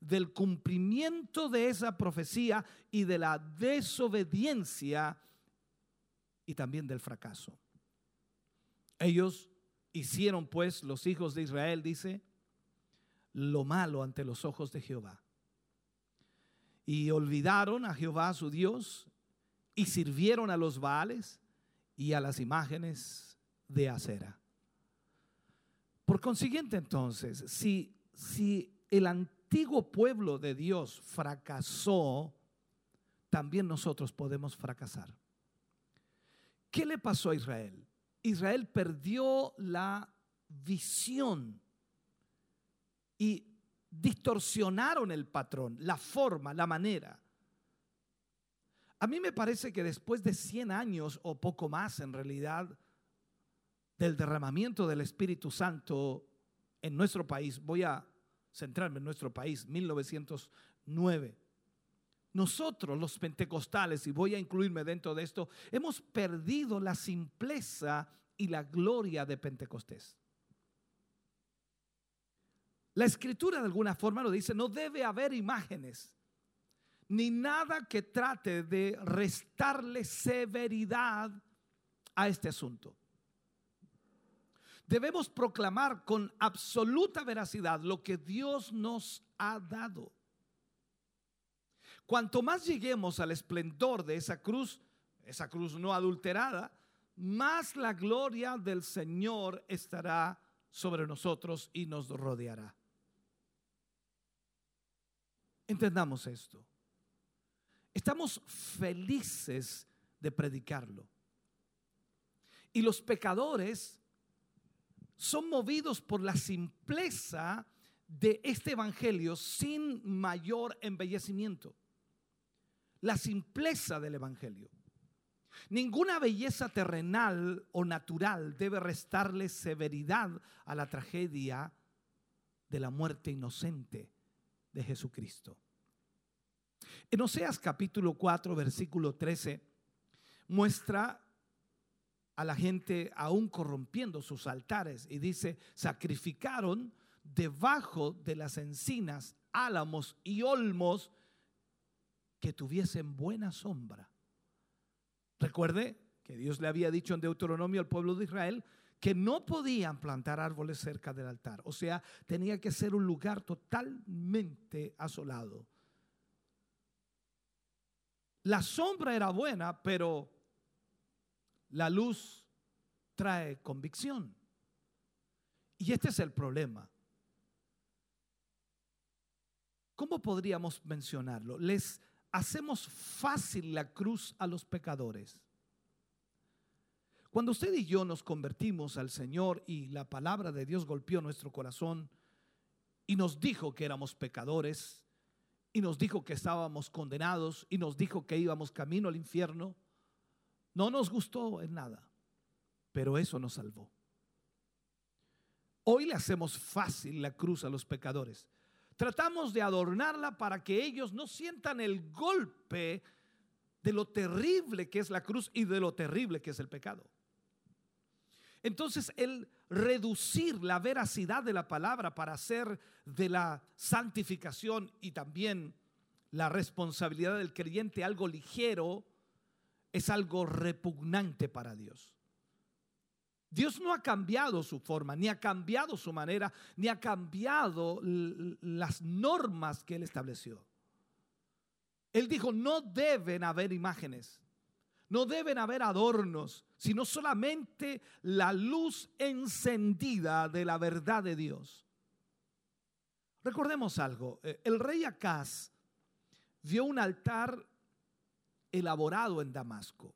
del cumplimiento de esa profecía y de la desobediencia y también del fracaso. Ellos hicieron pues los hijos de Israel, dice, lo malo ante los ojos de Jehová. Y olvidaron a Jehová su Dios y sirvieron a los Baales y a las imágenes de acera. Por consiguiente, entonces, si, si el antiguo pueblo de Dios fracasó, también nosotros podemos fracasar. ¿Qué le pasó a Israel? Israel perdió la visión y distorsionaron el patrón, la forma, la manera. A mí me parece que después de 100 años o poco más en realidad del derramamiento del Espíritu Santo en nuestro país, voy a centrarme en nuestro país, 1909. Nosotros los pentecostales, y voy a incluirme dentro de esto, hemos perdido la simpleza y la gloria de Pentecostés. La escritura de alguna forma lo dice, no debe haber imágenes, ni nada que trate de restarle severidad a este asunto. Debemos proclamar con absoluta veracidad lo que Dios nos ha dado. Cuanto más lleguemos al esplendor de esa cruz, esa cruz no adulterada, más la gloria del Señor estará sobre nosotros y nos rodeará. Entendamos esto. Estamos felices de predicarlo. Y los pecadores son movidos por la simpleza de este evangelio sin mayor embellecimiento. La simpleza del evangelio. Ninguna belleza terrenal o natural debe restarle severidad a la tragedia de la muerte inocente de Jesucristo. En Oseas capítulo 4, versículo 13, muestra a la gente aún corrompiendo sus altares y dice, sacrificaron debajo de las encinas, álamos y olmos que tuviesen buena sombra. Recuerde que Dios le había dicho en Deuteronomio al pueblo de Israel que no podían plantar árboles cerca del altar. O sea, tenía que ser un lugar totalmente asolado. La sombra era buena, pero la luz trae convicción. Y este es el problema. ¿Cómo podríamos mencionarlo? Les hacemos fácil la cruz a los pecadores. Cuando usted y yo nos convertimos al Señor y la palabra de Dios golpeó nuestro corazón y nos dijo que éramos pecadores y nos dijo que estábamos condenados y nos dijo que íbamos camino al infierno, no nos gustó en nada, pero eso nos salvó. Hoy le hacemos fácil la cruz a los pecadores. Tratamos de adornarla para que ellos no sientan el golpe de lo terrible que es la cruz y de lo terrible que es el pecado. Entonces, el reducir la veracidad de la palabra para hacer de la santificación y también la responsabilidad del creyente algo ligero es algo repugnante para Dios. Dios no ha cambiado su forma, ni ha cambiado su manera, ni ha cambiado las normas que Él estableció. Él dijo, no deben haber imágenes, no deben haber adornos, sino solamente la luz encendida de la verdad de Dios. Recordemos algo, eh, el rey Acaz vio un altar elaborado en Damasco,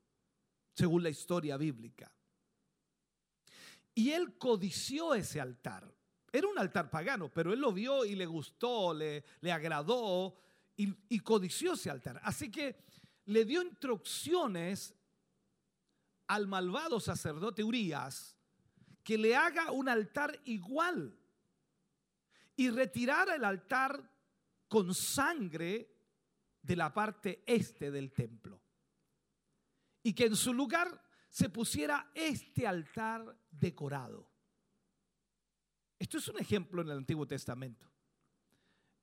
según la historia bíblica. Y él codició ese altar. Era un altar pagano, pero él lo vio y le gustó, le, le agradó y, y codició ese altar. Así que le dio instrucciones al malvado sacerdote Urias que le haga un altar igual y retirara el altar con sangre de la parte este del templo. Y que en su lugar se pusiera este altar decorado. Esto es un ejemplo en el Antiguo Testamento.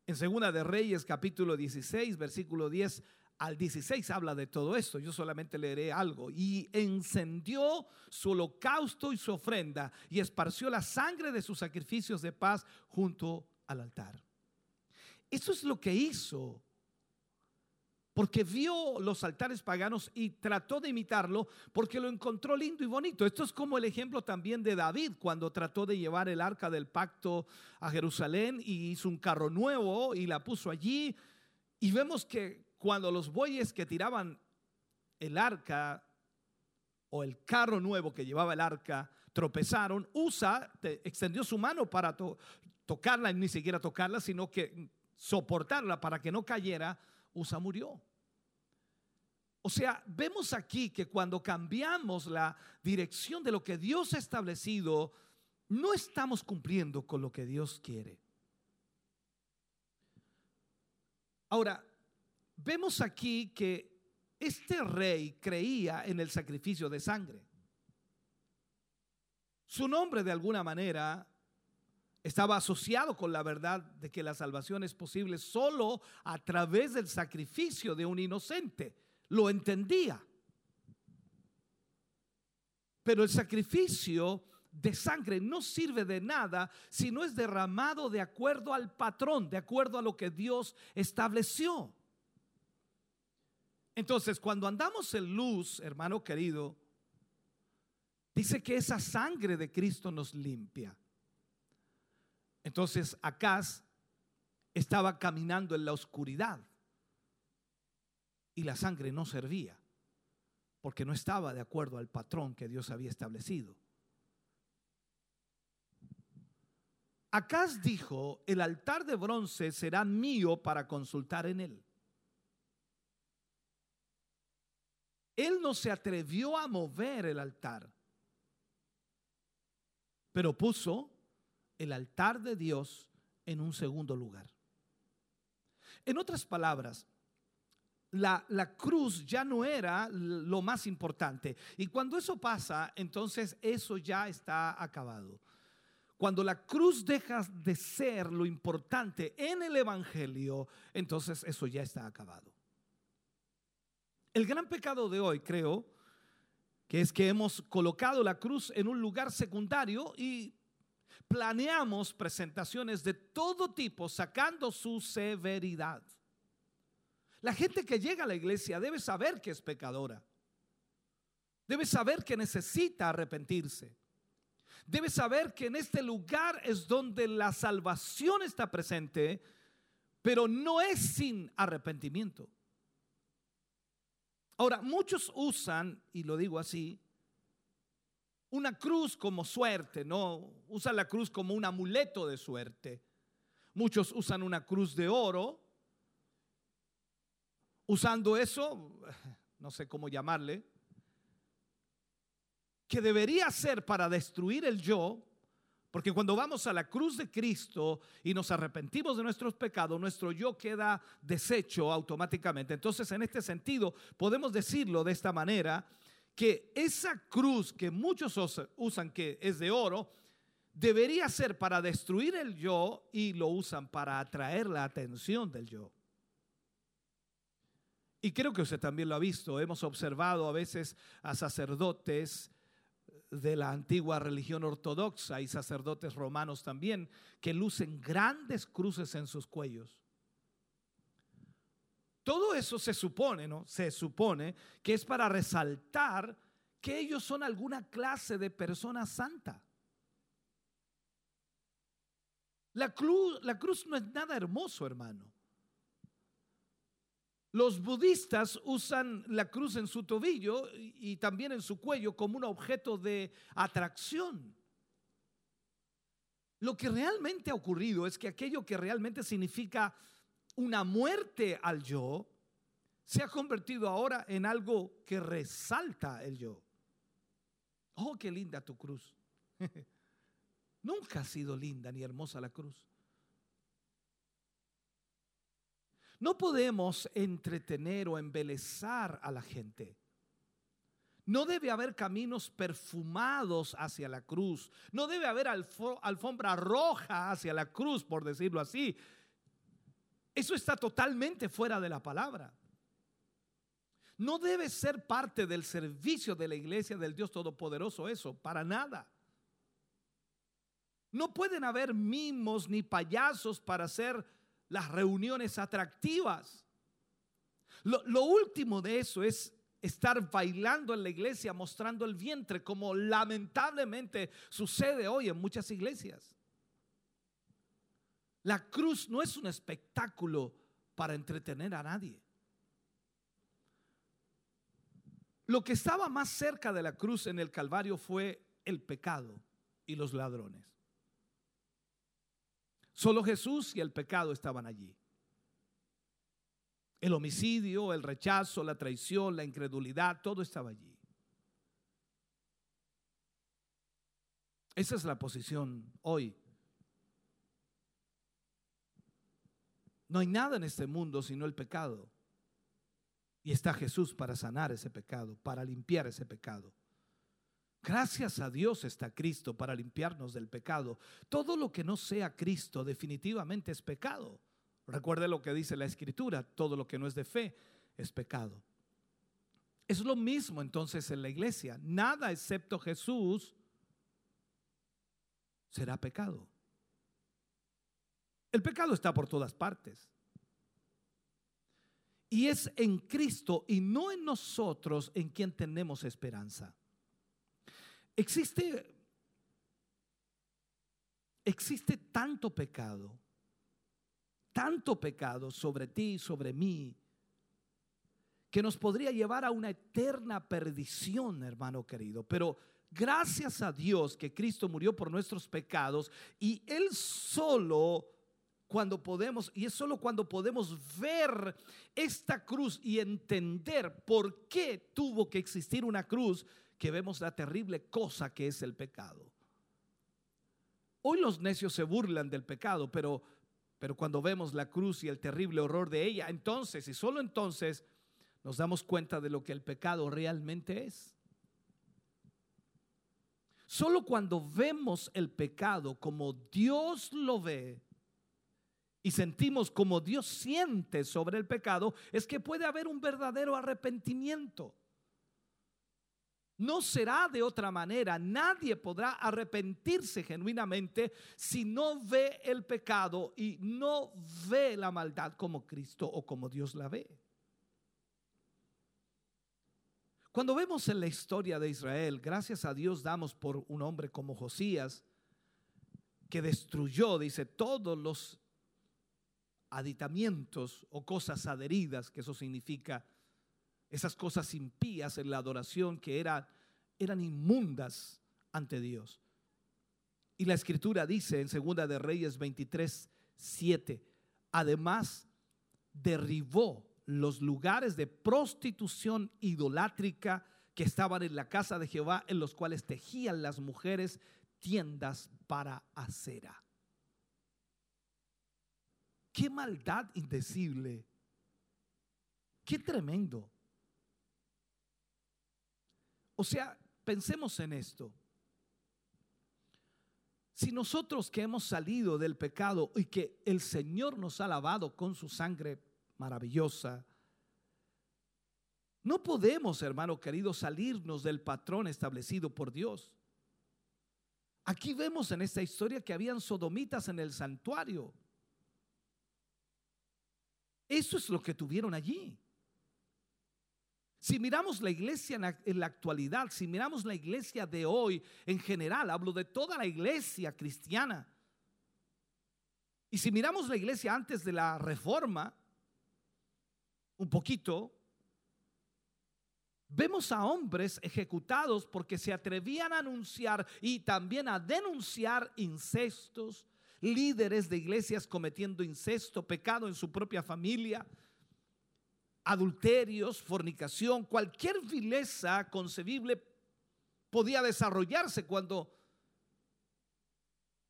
En Segunda de Reyes capítulo 16, versículo 10 al 16 habla de todo esto. Yo solamente leeré algo. Y encendió su holocausto y su ofrenda y esparció la sangre de sus sacrificios de paz junto al altar. Eso es lo que hizo porque vio los altares paganos y trató de imitarlo porque lo encontró lindo y bonito. Esto es como el ejemplo también de David cuando trató de llevar el arca del pacto a Jerusalén y hizo un carro nuevo y la puso allí. Y vemos que cuando los bueyes que tiraban el arca o el carro nuevo que llevaba el arca tropezaron, Usa extendió su mano para tocarla, ni siquiera tocarla, sino que soportarla para que no cayera, Usa murió. O sea, vemos aquí que cuando cambiamos la dirección de lo que Dios ha establecido, no estamos cumpliendo con lo que Dios quiere. Ahora, vemos aquí que este rey creía en el sacrificio de sangre. Su nombre de alguna manera estaba asociado con la verdad de que la salvación es posible solo a través del sacrificio de un inocente. Lo entendía. Pero el sacrificio de sangre no sirve de nada si no es derramado de acuerdo al patrón, de acuerdo a lo que Dios estableció. Entonces, cuando andamos en luz, hermano querido, dice que esa sangre de Cristo nos limpia. Entonces, Acaz estaba caminando en la oscuridad y la sangre no servía porque no estaba de acuerdo al patrón que Dios había establecido. Acaz dijo, el altar de bronce será mío para consultar en él. Él no se atrevió a mover el altar, pero puso el altar de Dios en un segundo lugar. En otras palabras, la, la, cruz ya no era lo más importante. Y cuando eso pasa, entonces eso ya está acabado. Cuando la cruz deja de ser lo importante en el Evangelio, entonces eso ya está acabado. El gran pecado de hoy, creo, que es que hemos colocado la cruz en un lugar secundario y planeamos presentaciones de todo tipo sacando su severidad. La gente que llega a la iglesia debe saber que es pecadora. Debe saber que necesita arrepentirse. Debe saber que en este lugar es donde la salvación está presente, pero no es sin arrepentimiento. Ahora, muchos usan, y lo digo así, una cruz como suerte, no usan la cruz como un amuleto de suerte. Muchos usan una cruz de oro. Usando eso, no sé cómo llamarle, que debería ser para destruir el yo, porque cuando vamos a la cruz de Cristo y nos arrepentimos de nuestros pecados, nuestro yo queda deshecho automáticamente. Entonces, en este sentido, podemos decirlo de esta manera, que esa cruz que muchos usan, que es de oro, debería ser para destruir el yo y lo usan para atraer la atención del yo. Y creo que usted también lo ha visto. Hemos observado a veces a sacerdotes de la antigua religión ortodoxa y sacerdotes romanos también, que lucen grandes cruces en sus cuellos. Todo eso se supone, ¿no? Se supone que es para resaltar que ellos son alguna clase de persona santa. La cruz, la cruz no es nada hermoso, hermano. Los budistas usan la cruz en su tobillo y también en su cuello como un objeto de atracción. Lo que realmente ha ocurrido es que aquello que realmente significa una muerte al yo se ha convertido ahora en algo que resalta el yo. Oh, qué linda tu cruz. Nunca ha sido linda ni hermosa la cruz. No podemos entretener o embelezar a la gente. No debe haber caminos perfumados hacia la cruz. No debe haber alfombra roja hacia la cruz, por decirlo así. Eso está totalmente fuera de la palabra. No debe ser parte del servicio de la iglesia del Dios Todopoderoso eso, para nada. No pueden haber mimos ni payasos para hacer las reuniones atractivas. Lo, último de eso es estar bailando en la iglesia mostrando el vientre, como lamentablemente sucede hoy en muchas iglesias. La cruz no es un espectáculo para entretener a nadie. Lo que estaba más cerca de la cruz en el Calvario fue el pecado y los ladrones. Solo Jesús y el pecado estaban allí. El homicidio, el rechazo, la traición, la incredulidad, todo estaba allí. Esa es la posición hoy. No hay nada en este mundo sino el pecado. Y está Jesús para sanar ese pecado, para limpiar ese pecado. Gracias a Dios está Cristo para limpiarnos del pecado. Todo lo que no sea Cristo definitivamente es pecado. Recuerde lo que dice la Escritura, todo lo que no es de fe es pecado. Es lo mismo entonces en la iglesia. Nada excepto Jesús será pecado. El pecado está por todas partes. Y es en Cristo y no en nosotros en quien tenemos esperanza. Existe, existe tanto pecado, tanto pecado sobre ti sobre mí, que nos podría llevar a una eterna perdición, hermano querido. Pero gracias a Dios que Cristo murió por nuestros pecados y Él solo cuando podemos, y es solo cuando podemos ver esta cruz y entender por qué tuvo que existir una cruz, que vemos la terrible cosa que es el pecado. Hoy los necios se burlan del pecado, pero, pero cuando vemos la cruz y el terrible horror de ella, entonces y solo entonces nos damos cuenta de lo que el pecado realmente es. Solo cuando vemos el pecado como Dios lo ve y sentimos como Dios siente sobre el pecado, es que puede haber un verdadero arrepentimiento. No será de otra manera. Nadie podrá arrepentirse genuinamente si no ve el pecado y no ve la maldad como Cristo o como Dios la ve. Cuando vemos en la historia de Israel, gracias a Dios damos por un hombre como Josías, que destruyó, dice, todos los aditamientos o cosas adheridas, que eso significa esas cosas impías en la adoración que eran, eran inmundas ante Dios. Y la escritura dice en Segunda de Reyes 23, 7, además derribó los lugares de prostitución idolátrica que estaban en la casa de Jehová, en los cuales tejían las mujeres tiendas para acera. Qué maldad indecible. Qué tremendo. O sea, pensemos en esto. Si nosotros que hemos salido del pecado y que el Señor nos ha lavado con su sangre maravillosa, no podemos, hermano querido, salirnos del patrón establecido por Dios. Aquí vemos en esta historia que habían sodomitas en el santuario. Eso es lo que tuvieron allí. Si miramos la iglesia en la, actualidad, si miramos la iglesia de hoy en general, hablo de toda la iglesia cristiana, y si miramos la iglesia antes de la reforma, un poquito, vemos a hombres ejecutados porque se atrevían a anunciar y también a denunciar incestos, líderes de iglesias cometiendo incesto, pecado en su propia familia, adulterios, fornicación, cualquier vileza concebible podía desarrollarse cuando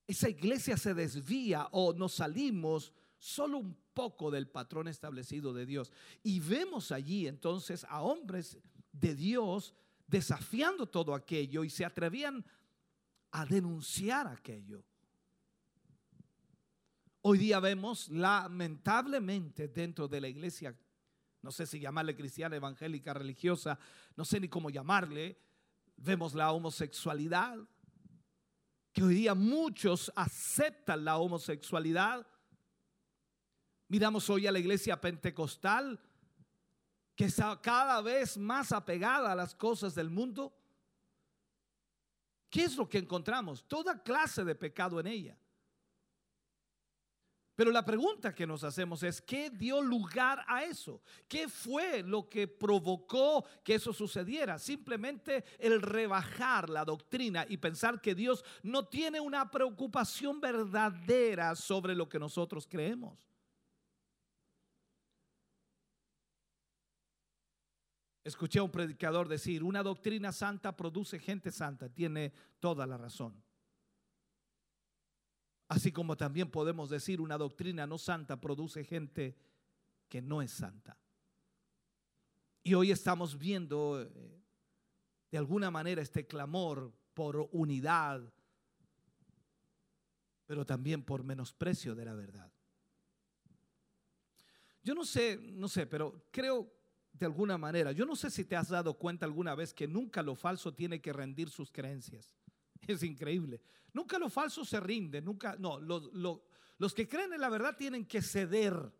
esa iglesia se desvía o nos salimos solo un poco del patrón establecido de Dios. Y vemos allí entonces a hombres de Dios desafiando todo aquello y se atrevían a denunciar aquello. Hoy día vemos lamentablemente dentro de la iglesia no sé si llamarle cristiana, evangélica, religiosa, no sé ni cómo llamarle, vemos la homosexualidad, que hoy día muchos aceptan la homosexualidad. Miramos hoy a la iglesia pentecostal, que está cada vez más apegada a las cosas del mundo. ¿Qué es lo que encontramos? Toda clase de pecado en ella. Pero la pregunta que nos hacemos es, ¿qué dio lugar a eso? ¿Qué fue lo que provocó que eso sucediera? Simplemente el rebajar la doctrina y pensar que Dios no tiene una preocupación verdadera sobre lo que nosotros creemos. Escuché a un predicador decir, una doctrina santa produce gente santa. Tiene toda la razón. Así como también podemos decir una doctrina no santa produce gente que no es santa. Y hoy estamos viendo eh, de alguna manera este clamor por unidad, pero también por menosprecio de la verdad. Yo no sé, no sé, pero creo de alguna manera, yo no sé si te has dado cuenta alguna vez que nunca lo falso tiene que rendir sus creencias. Es increíble. Nunca lo falso se rinde, nunca, no, los, los que creen en la verdad tienen que ceder.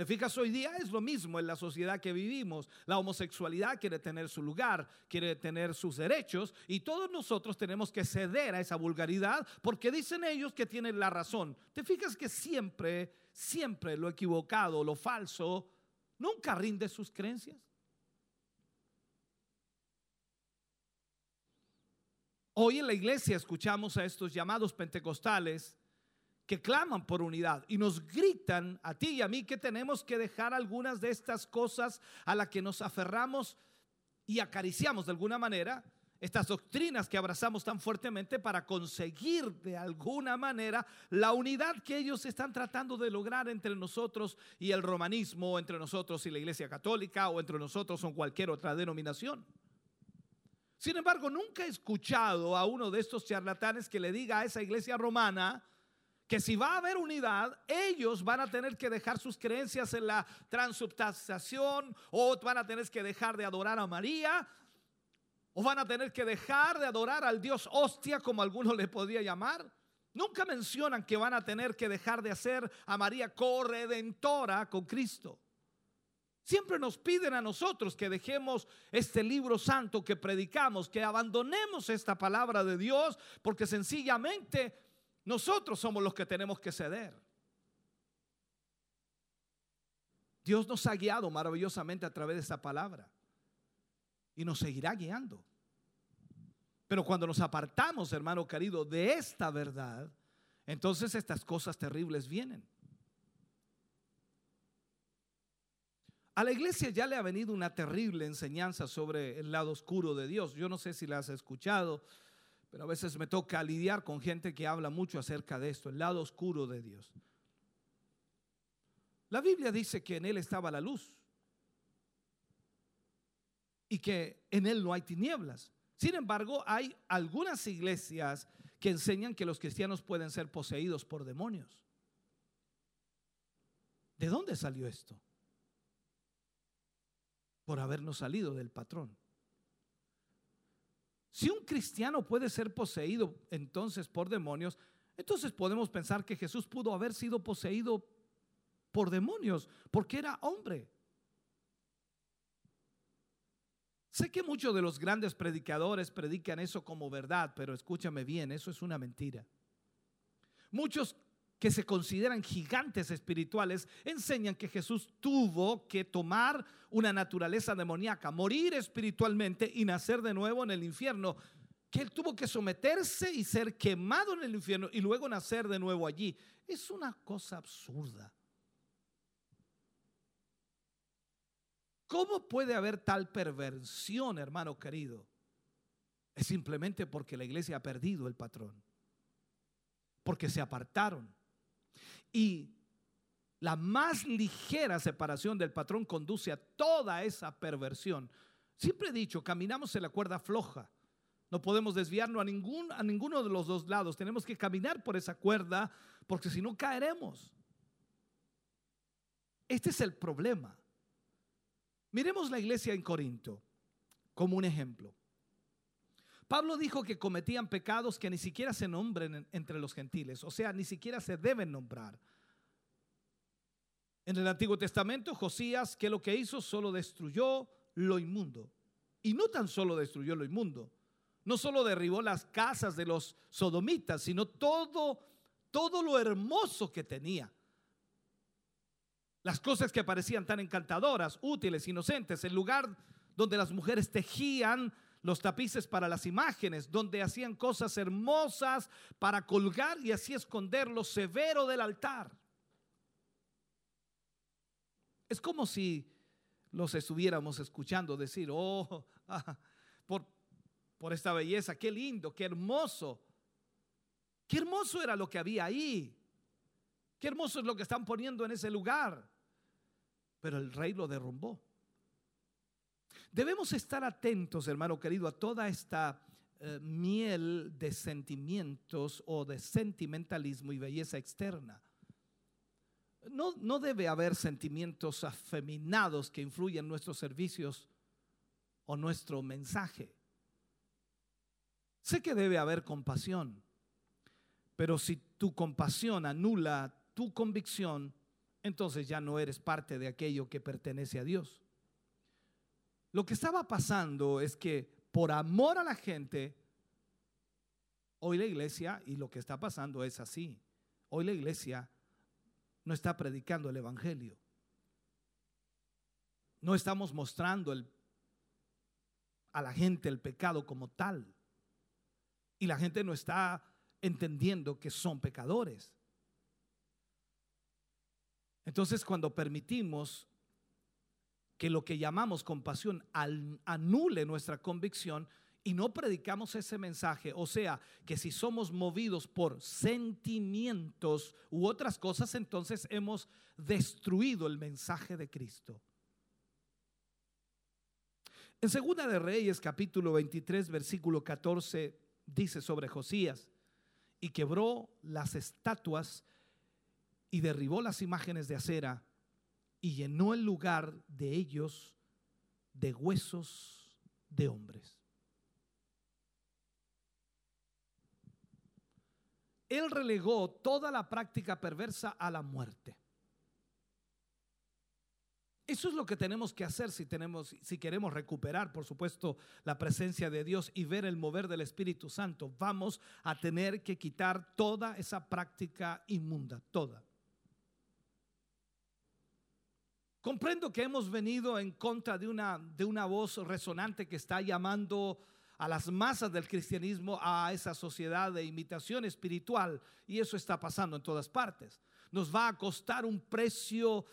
¿Te fijas? Hoy día es lo mismo en la sociedad que vivimos. La homosexualidad quiere tener su lugar, quiere tener sus derechos y todos nosotros tenemos que ceder a esa vulgaridad porque dicen ellos que tienen la razón. ¿Te fijas que siempre, siempre lo equivocado, lo falso, nunca rinde sus creencias? Hoy en la iglesia escuchamos a estos llamados pentecostales que claman por unidad y nos gritan a ti y a mí que tenemos que dejar algunas de estas cosas a las que nos aferramos y acariciamos de alguna manera, estas doctrinas que abrazamos tan fuertemente para conseguir de alguna manera la unidad que ellos están tratando de lograr entre nosotros y el romanismo, entre nosotros y la iglesia católica o entre nosotros con cualquier otra denominación. Sin embargo, nunca he escuchado a uno de estos charlatanes que le diga a esa iglesia romana que si va a haber unidad, ellos van a tener que dejar sus creencias en la transubstanciación o van a tener que dejar de adorar a María o van a tener que dejar de adorar al Dios hostia como algunos le podía llamar. Nunca mencionan que van a tener que dejar de hacer a María corredentora con Cristo. Siempre nos piden a nosotros que dejemos este libro santo que predicamos, que abandonemos esta palabra de Dios, porque sencillamente nosotros somos los que tenemos que ceder. Dios nos ha guiado maravillosamente a través de esta palabra y nos seguirá guiando. Pero cuando nos apartamos, hermano querido, de esta verdad, entonces estas cosas terribles vienen. A la iglesia ya le ha venido una terrible enseñanza sobre el lado oscuro de Dios. Yo no sé si la has escuchado, pero a veces me toca lidiar con gente que habla mucho acerca de esto, el lado oscuro de Dios. La Biblia dice que en Él estaba la luz y que en Él no hay tinieblas. Sin embargo, hay algunas iglesias que enseñan que los cristianos pueden ser poseídos por demonios. ¿De dónde salió esto? Por habernos salido del patrón. Si un cristiano puede ser poseído entonces por demonios, entonces podemos pensar que Jesús pudo haber sido poseído por demonios porque era hombre. Sé que muchos de los grandes predicadores predican eso como verdad, pero escúchame bien, eso es una mentira. Muchos que se consideran gigantes espirituales, enseñan que Jesús tuvo que tomar una naturaleza demoníaca, morir espiritualmente y nacer de nuevo en el infierno, que él tuvo que someterse y ser quemado en el infierno y luego nacer de nuevo allí. Es una cosa absurda. ¿Cómo puede haber tal perversión, hermano querido? Es simplemente porque la iglesia ha perdido el patrón, porque se apartaron y la más ligera separación del patrón conduce a toda esa perversión. Siempre he dicho, caminamos en la cuerda floja. No podemos desviarnos a, ningún, a ninguno de los dos lados. Tenemos que caminar por esa cuerda porque si no caeremos. Este es el problema. Miremos la iglesia en Corinto como un ejemplo. Pablo dijo que cometían pecados que ni siquiera se nombren entre los gentiles, o sea, ni siquiera se deben nombrar. En el Antiguo Testamento, Josías, que lo que hizo? Solo destruyó lo inmundo. Y no tan solo destruyó lo inmundo, no solo derribó las casas de los sodomitas, sino todo, todo lo hermoso que tenía. Las cosas que parecían tan encantadoras, útiles, inocentes, el lugar donde las mujeres tejían los tapices para las imágenes, donde hacían cosas hermosas para colgar y así esconder lo severo del altar. Es como si los estuviéramos escuchando decir, oh, ah, por, por esta belleza, qué lindo, qué hermoso. Qué hermoso era lo que había ahí. Qué hermoso es lo que están poniendo en ese lugar. Pero el rey lo derrumbó. Debemos estar atentos, hermano querido, a toda esta eh, miel de sentimientos o de sentimentalismo y belleza externa. No, no debe haber sentimientos afeminados que influyan nuestros servicios o nuestro mensaje. Sé que debe haber compasión, pero si tu compasión anula tu convicción, entonces ya no eres parte de aquello que pertenece a Dios. Lo que estaba pasando es que por amor a la gente, hoy la iglesia, y lo que está pasando es así, hoy la iglesia no está predicando el Evangelio. No estamos mostrando a la gente el pecado como tal. Y la gente no está entendiendo que son pecadores. Entonces cuando permitimos que lo que llamamos compasión anule nuestra convicción y no predicamos ese mensaje. O sea, que si somos movidos por sentimientos u otras cosas, entonces hemos destruido el mensaje de Cristo. En Segunda de Reyes, capítulo 23, versículo 14, dice sobre Josías, y quebró las estatuas y derribó las imágenes de acera y llenó el lugar de ellos de huesos de hombres. Él relegó toda la práctica perversa a la muerte. Eso es lo que tenemos que hacer si, tenemos, si queremos recuperar, por supuesto, la presencia de Dios y ver el mover del Espíritu Santo. Vamos a tener que quitar toda esa práctica inmunda, toda. Comprendo que hemos venido en contra de una, de una voz resonante que está llamando a las masas del cristianismo a esa sociedad de imitación espiritual y eso está pasando en todas partes. Nos va a costar un precio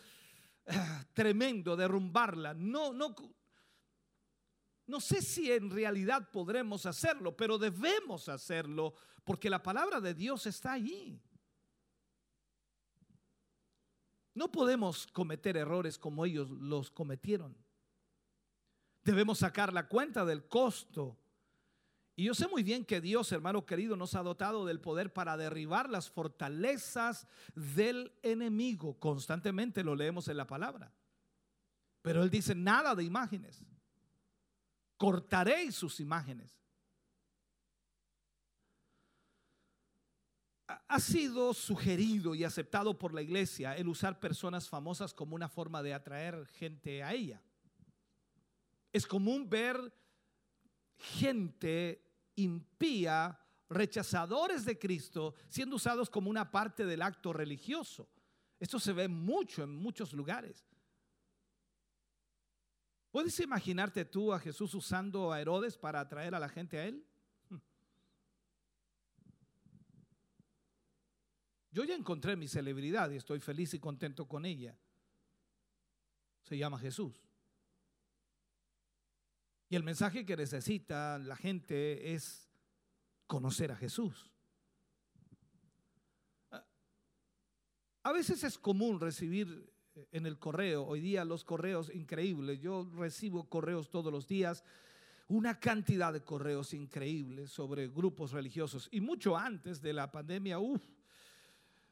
eh, tremendo derrumbarla. No, no, no sé si en realidad podremos hacerlo, pero debemos hacerlo porque la palabra de Dios está allí. No podemos cometer errores como ellos los cometieron. Debemos sacar la cuenta del costo. Y yo sé muy bien que Dios, hermano querido, nos ha dotado del poder para derribar las fortalezas del enemigo. Constantemente lo leemos en la palabra. Pero Él dice nada de imágenes. Cortaréis sus imágenes. Ha sido sugerido y aceptado por la iglesia el usar personas famosas como una forma de atraer gente a ella. Es común ver gente impía, rechazadores de Cristo, siendo usados como una parte del acto religioso. Esto se ve mucho en muchos lugares. ¿Puedes imaginarte tú a Jesús usando a Herodes para atraer a la gente a él? Yo ya encontré mi celebridad y estoy feliz y contento con ella. Se llama Jesús. Y el mensaje que necesita la gente es conocer a Jesús. A veces es común recibir en el correo, hoy día los correos increíbles, yo recibo correos todos los días, una cantidad de correos increíbles sobre grupos religiosos y mucho antes de la pandemia, uff,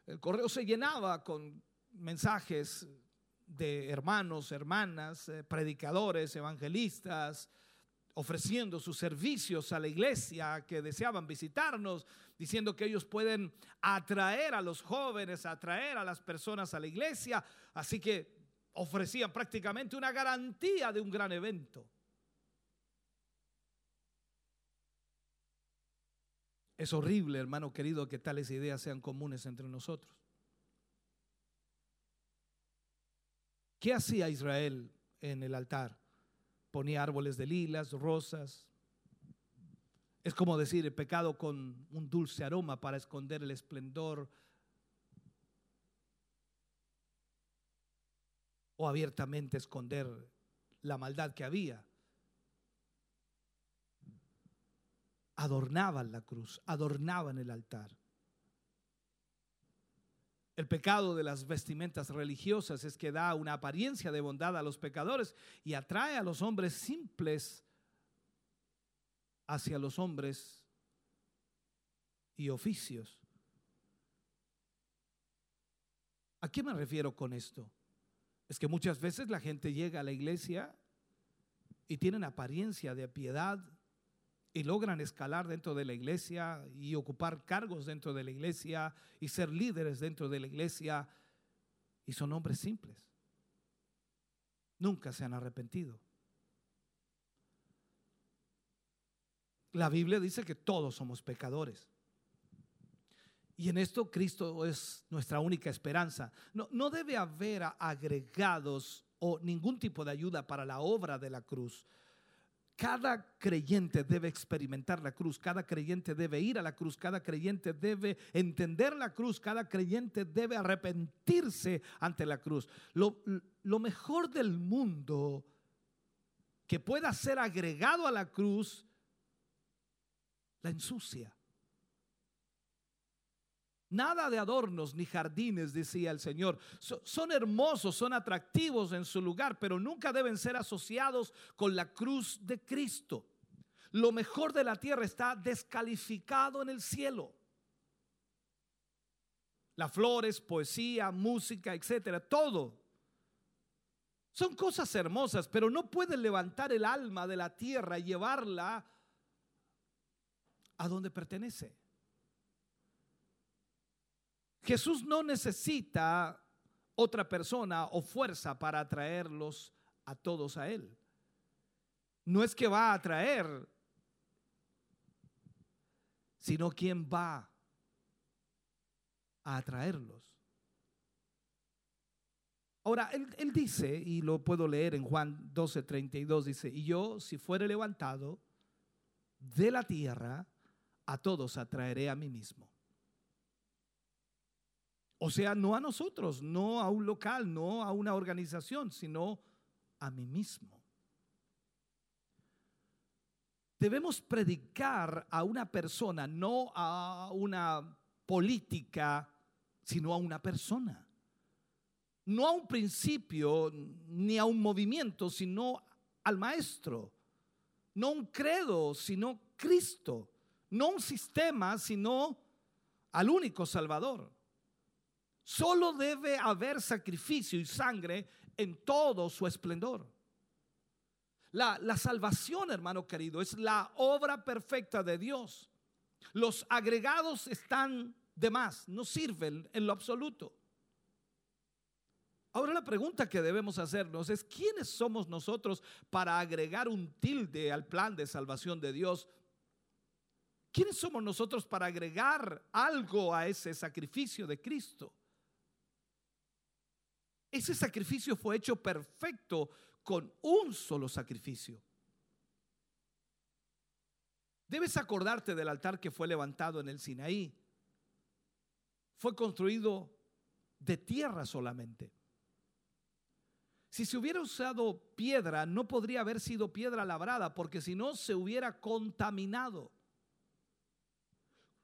el correo se llenaba con mensajes de hermanos, hermanas, eh, predicadores, evangelistas, ofreciendo sus servicios a la iglesia que deseaban visitarnos, diciendo que ellos pueden atraer a los jóvenes, atraer a las personas a la iglesia. Así que ofrecían prácticamente una garantía de un gran evento. Es horrible, hermano querido, que tales ideas sean comunes entre nosotros. ¿Qué hacía Israel en el altar? Ponía árboles de lilas, rosas. Es como decir el pecado con un dulce aroma para esconder el esplendor o abiertamente esconder la maldad que había. Adornaban la cruz, adornaban el altar. El pecado de las vestimentas religiosas es que da una apariencia de bondad a los pecadores y atrae a los hombres simples hacia los hombres y oficios. ¿A qué me refiero con esto? Es que muchas veces la gente llega a la iglesia y tienen apariencia de piedad y logran escalar dentro de la iglesia y ocupar cargos dentro de la iglesia y ser líderes dentro de la iglesia y son hombres simples. Nunca se han arrepentido. La Biblia dice que todos somos pecadores. Y en esto Cristo es nuestra única esperanza. No, no debe haber agregados o ningún tipo de ayuda para la obra de la cruz. Cada creyente debe experimentar la cruz, cada creyente debe ir a la cruz, cada creyente debe entender la cruz, cada creyente debe arrepentirse ante la cruz. Lo, mejor del mundo que pueda ser agregado a la cruz, la ensucia. Nada de adornos ni jardines, decía el Señor. son hermosos, son atractivos en su lugar, pero nunca deben ser asociados con la cruz de Cristo. Lo mejor de la tierra está descalificado en el cielo. Las flores, poesía, música, etcétera, todo. Son cosas hermosas, pero no pueden levantar el alma de la tierra y llevarla a donde pertenece. Jesús no necesita otra persona o fuerza para atraerlos a todos a Él. No es que va a atraer, sino quien va a atraerlos. Ahora, él, él, dice, y lo puedo leer en Juan 12, 32, dice, y yo, si fuere levantado de la tierra, a todos atraeré a mí mismo. O sea, no a nosotros, no a un local, no a una organización, sino a mí mismo. Debemos predicar a una persona, no a una política, sino a una persona. No a un principio ni a un movimiento, sino al maestro. No un credo, sino Cristo. No un sistema, sino al único Salvador. Solo debe haber sacrificio y sangre en todo su esplendor. La, la, salvación, hermano querido, es la obra perfecta de Dios. Los agregados están de más, no sirven en lo absoluto. Ahora la pregunta que debemos hacernos es, ¿quiénes somos nosotros para agregar un tilde al plan de salvación de Dios? ¿Quiénes somos nosotros para agregar algo a ese sacrificio de Cristo? Ese sacrificio fue hecho perfecto con un solo sacrificio. Debes acordarte del altar que fue levantado en el Sinaí. Fue construido de tierra solamente. Si se hubiera usado piedra, no podría haber sido piedra labrada, porque si no se hubiera contaminado.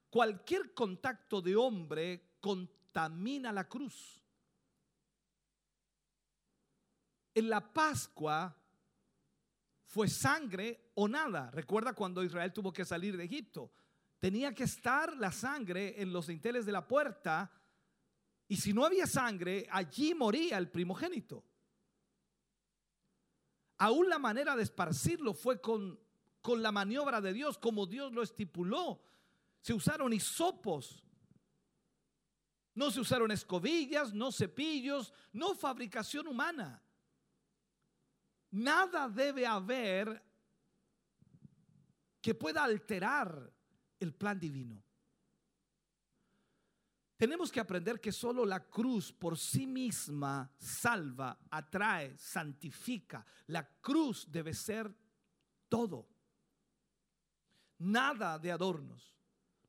Cualquier contacto de hombre contamina la cruz. En la Pascua fue sangre o nada. Recuerda cuando Israel tuvo que salir de Egipto. Tenía que estar la sangre en los dinteles de la puerta y si no había sangre, allí moría el primogénito. Aún la manera de esparcirlo fue con, con la maniobra de Dios, como Dios lo estipuló. Se usaron hisopos. No se usaron escobillas, no cepillos, no fabricación humana. Nada debe haber que pueda alterar el plan divino. Tenemos que aprender que solo la cruz por sí misma salva, atrae, santifica. La cruz debe ser todo. Nada de adornos.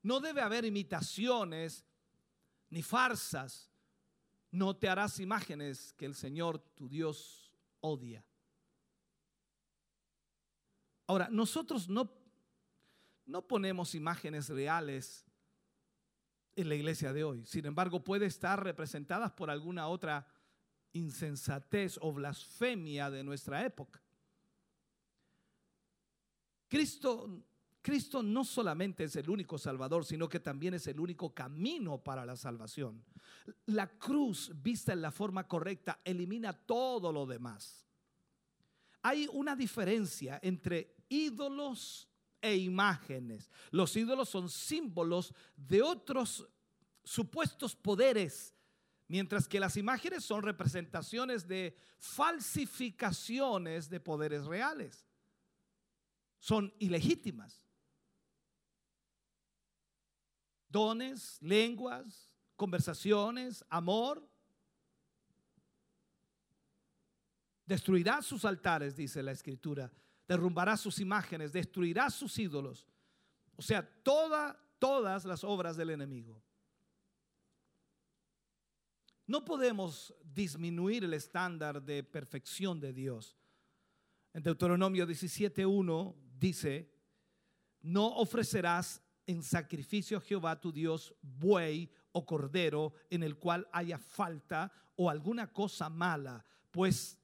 No debe haber imitaciones ni farsas. No te harás imágenes que el Señor tu Dios odia. Ahora, nosotros no, no ponemos imágenes reales en la iglesia de hoy. Sin embargo, puede estar representadas por alguna otra insensatez o blasfemia de nuestra época. Cristo, Cristo no solamente es el único Salvador, sino que también es el único camino para la salvación. La cruz, vista en la forma correcta, elimina todo lo demás. Hay una diferencia entre ídolos e imágenes. Los ídolos son símbolos de otros supuestos poderes, mientras que las imágenes son representaciones de falsificaciones de poderes reales. Son ilegítimas. Dones, lenguas, conversaciones, amor. Destruirá sus altares, dice la escritura derrumbará sus imágenes, destruirá sus ídolos. O sea, toda, todas las obras del enemigo. No podemos disminuir el estándar de perfección de Dios. En Deuteronomio 17.1 dice, no ofrecerás en sacrificio a Jehová tu Dios buey o cordero en el cual haya falta o alguna cosa mala, pues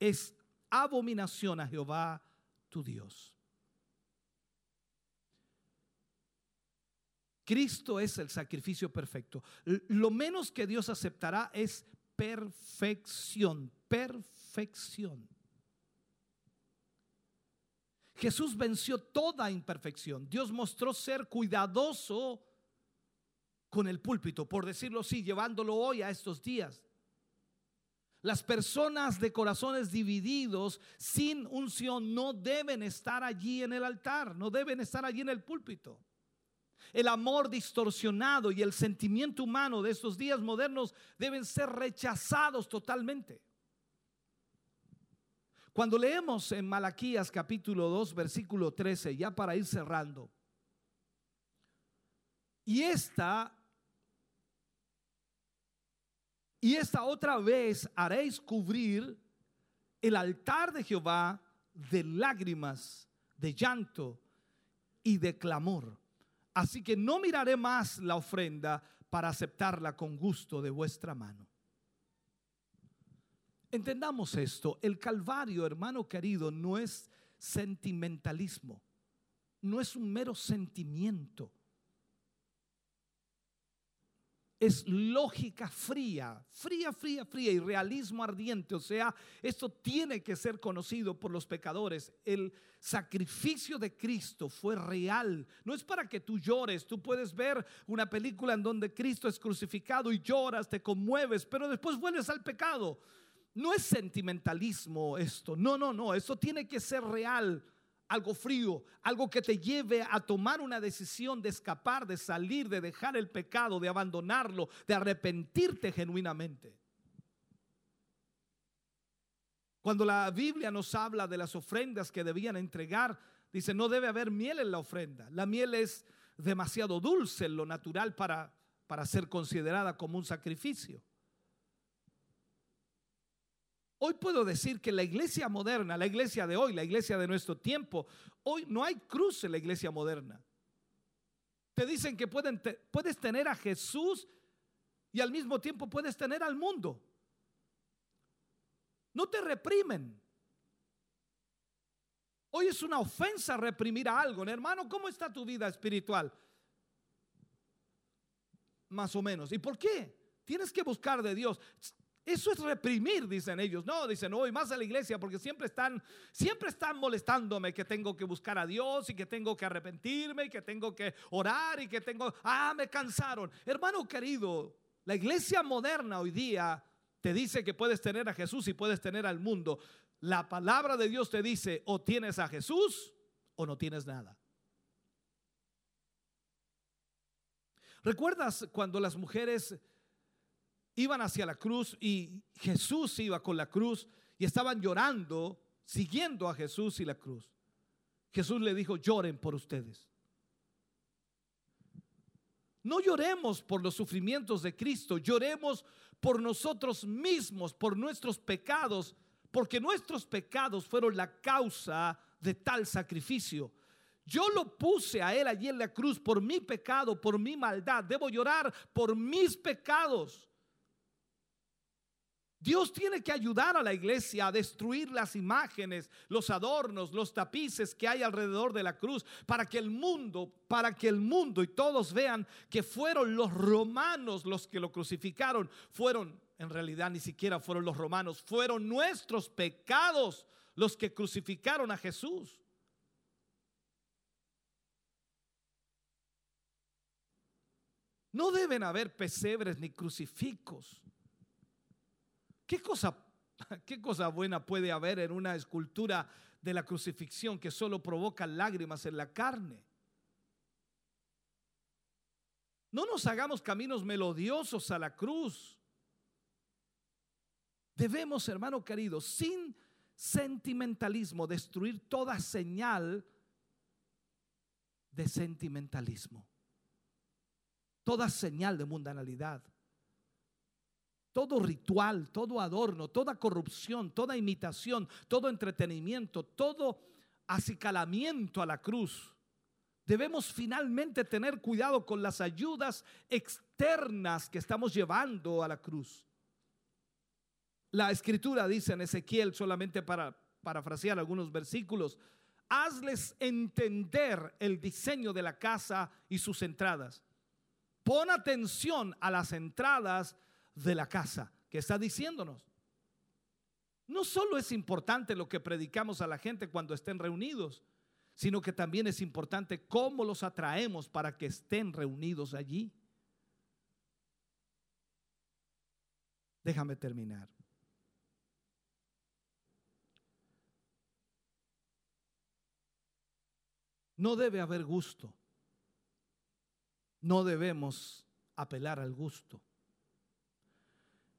es abominación a Jehová tu Dios. Cristo es el sacrificio perfecto. Lo menos que Dios aceptará es perfección, perfección. Jesús venció toda imperfección. Dios mostró ser cuidadoso con el púlpito, por decirlo así, llevándolo hoy a estos días. Las personas de corazones divididos sin unción no deben estar allí en el altar, no deben estar allí en el púlpito. El amor distorsionado y el sentimiento humano de estos días modernos deben ser rechazados totalmente. Cuando leemos en Malaquías capítulo 2, versículo 13, ya para ir cerrando, y esta y esta otra vez haréis cubrir el altar de Jehová de lágrimas, de llanto y de clamor. Así que no miraré más la ofrenda para aceptarla con gusto de vuestra mano. Entendamos esto, el Calvario, hermano querido, no es sentimentalismo, no es un mero sentimiento es lógica fría, fría, fría, fría y realismo ardiente. O sea, esto tiene que ser conocido por los pecadores. El sacrificio de Cristo fue real. No es para que tú llores. Tú puedes ver una película en donde Cristo es crucificado y lloras, te conmueves, pero después vuelves al pecado. No es sentimentalismo esto. No, no, no. Eso tiene que ser real algo frío, algo que te lleve a tomar una decisión de escapar, de salir, de dejar el pecado, de abandonarlo, de arrepentirte genuinamente. Cuando la Biblia nos habla de las ofrendas que debían entregar, dice, no debe haber miel en la ofrenda. La miel es demasiado dulce en lo natural para, para ser considerada como un sacrificio. Hoy puedo decir que la iglesia moderna, la iglesia de hoy, la iglesia de nuestro tiempo, hoy no hay cruz en la iglesia moderna. Te dicen que puedes tener a Jesús y al mismo tiempo puedes tener al mundo. No te reprimen. Hoy es una ofensa reprimir a algo. Hermano, ¿cómo está tu vida espiritual? Más o menos. ¿Y por qué? Tienes que buscar de Dios. Eso es reprimir, dicen ellos. No, dicen, no voy más a la iglesia porque siempre están, siempre están molestándome que tengo que buscar a Dios y que tengo que arrepentirme y que tengo que orar y que tengo, ah, me cansaron. Hermano querido, la iglesia moderna hoy día te dice que puedes tener a Jesús y puedes tener al mundo. La palabra de Dios te dice, o tienes a Jesús o no tienes nada. ¿Recuerdas cuando las mujeres iban hacia la cruz y Jesús iba con la cruz y estaban llorando, siguiendo a Jesús y la cruz? Jesús le dijo, lloren por ustedes. No lloremos por los sufrimientos de Cristo, lloremos por nosotros mismos, por nuestros pecados, porque nuestros pecados fueron la causa de tal sacrificio. Yo lo puse a Él allí en la cruz por mi pecado, por mi maldad. Debo llorar por mis pecados. Dios tiene que ayudar a la iglesia a destruir las imágenes, los adornos, los tapices que hay alrededor de la cruz, para que el mundo, para que el mundo y todos vean que fueron los romanos los que lo crucificaron, fueron, en realidad ni siquiera fueron los romanos, fueron nuestros pecados los que crucificaron a Jesús. No deben haber pesebres ni crucifijos ¿Qué cosa, ¿Qué cosa buena puede haber en una escultura de la crucifixión que solo provoca lágrimas en la carne? No nos hagamos caminos melodiosos a la cruz. Debemos, hermano querido, sin sentimentalismo, destruir toda señal de sentimentalismo, toda señal de mundanalidad todo ritual, todo adorno, toda corrupción, toda imitación, todo entretenimiento, todo acicalamiento a la cruz. Debemos finalmente tener cuidado con las ayudas externas que estamos llevando a la cruz. La escritura dice en Ezequiel, solamente para parafrasear algunos versículos, hazles entender el diseño de la casa y sus entradas. Pon atención a las entradas de la casa que está diciéndonos. No solo es importante lo que predicamos a la gente cuando estén reunidos, sino que también es importante cómo los atraemos para que estén reunidos allí. Déjame terminar. No debe haber gusto. No debemos apelar al gusto.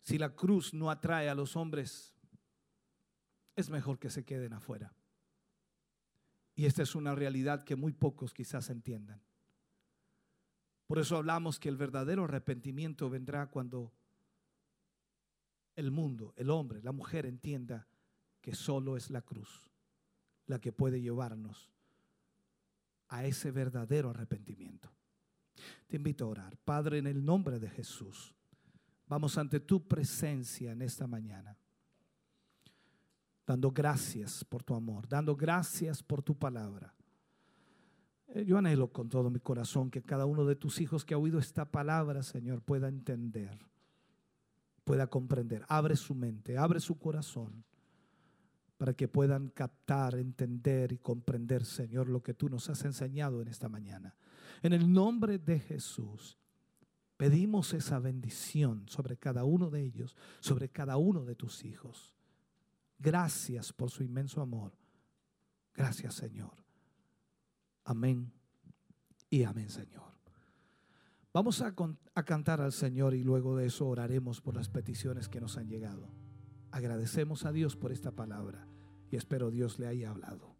Si la cruz no atrae a los hombres, es mejor que se queden afuera. Y esta es una realidad que muy pocos quizás entiendan. Por eso hablamos que el verdadero arrepentimiento vendrá cuando el mundo, el hombre, la mujer entienda que solo es la cruz la que puede llevarnos a ese verdadero arrepentimiento. Te invito a orar. Padre, en el nombre de Jesús. Vamos ante tu presencia en esta mañana, dando gracias por tu amor, dando gracias por tu palabra. Eh, yo anhelo con todo mi corazón que cada uno de tus hijos que ha oído esta palabra, Señor, pueda entender, pueda comprender. Abre su mente, abre su corazón para que puedan captar, entender y comprender, Señor, lo que tú nos has enseñado en esta mañana. En el nombre de Jesús. Pedimos esa bendición sobre cada uno de ellos, sobre cada uno de tus hijos. Gracias por su inmenso amor. Gracias Señor. Amén y amén Señor. Vamos a, cantar al Señor y luego de eso oraremos por las peticiones que nos han llegado. Agradecemos a Dios por esta palabra y espero Dios le haya hablado.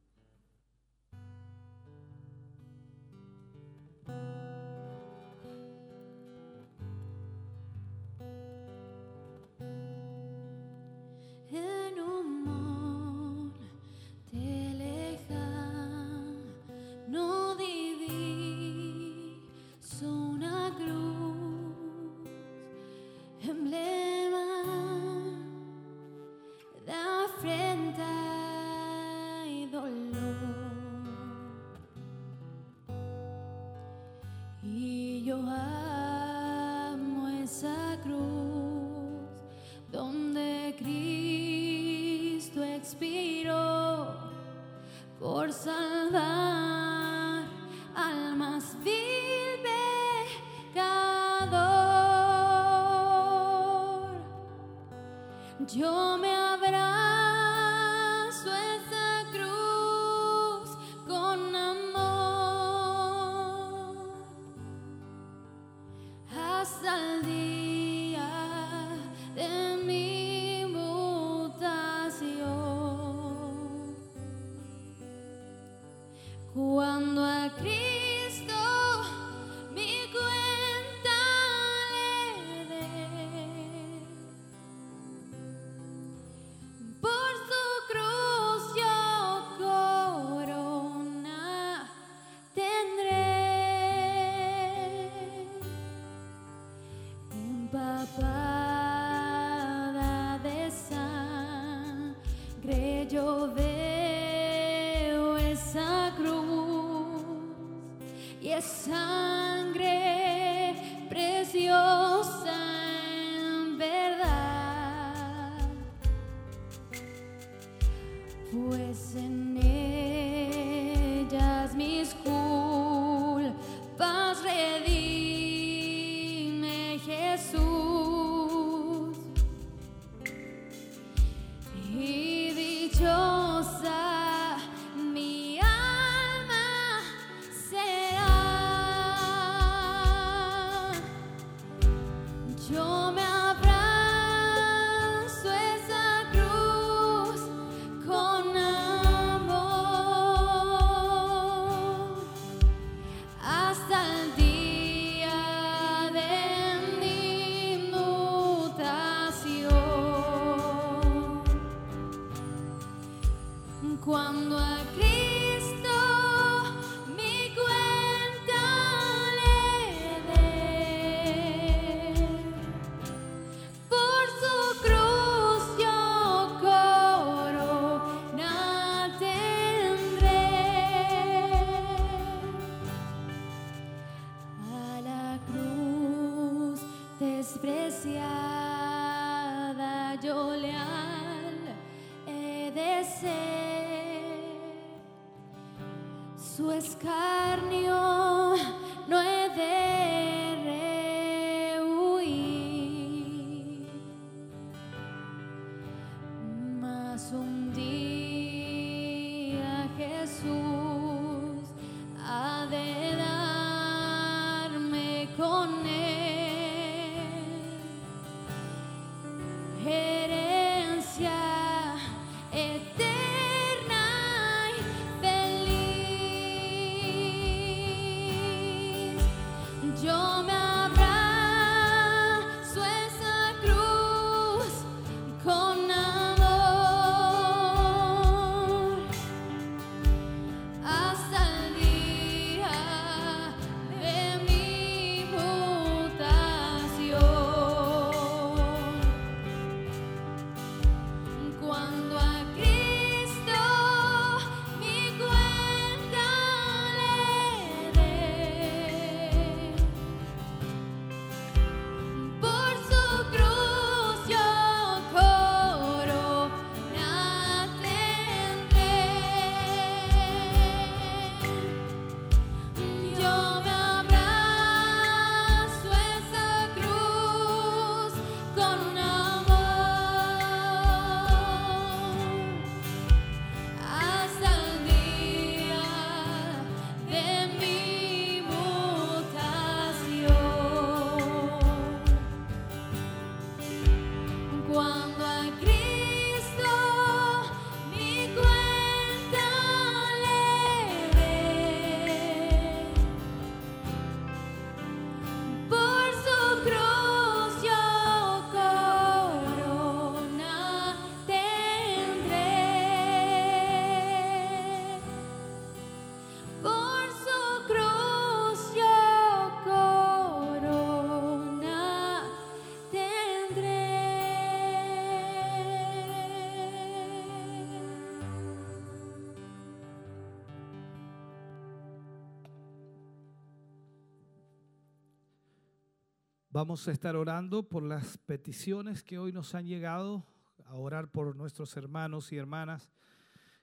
Vamos a estar orando por las peticiones que hoy nos han llegado, a orar por nuestros hermanos y hermanas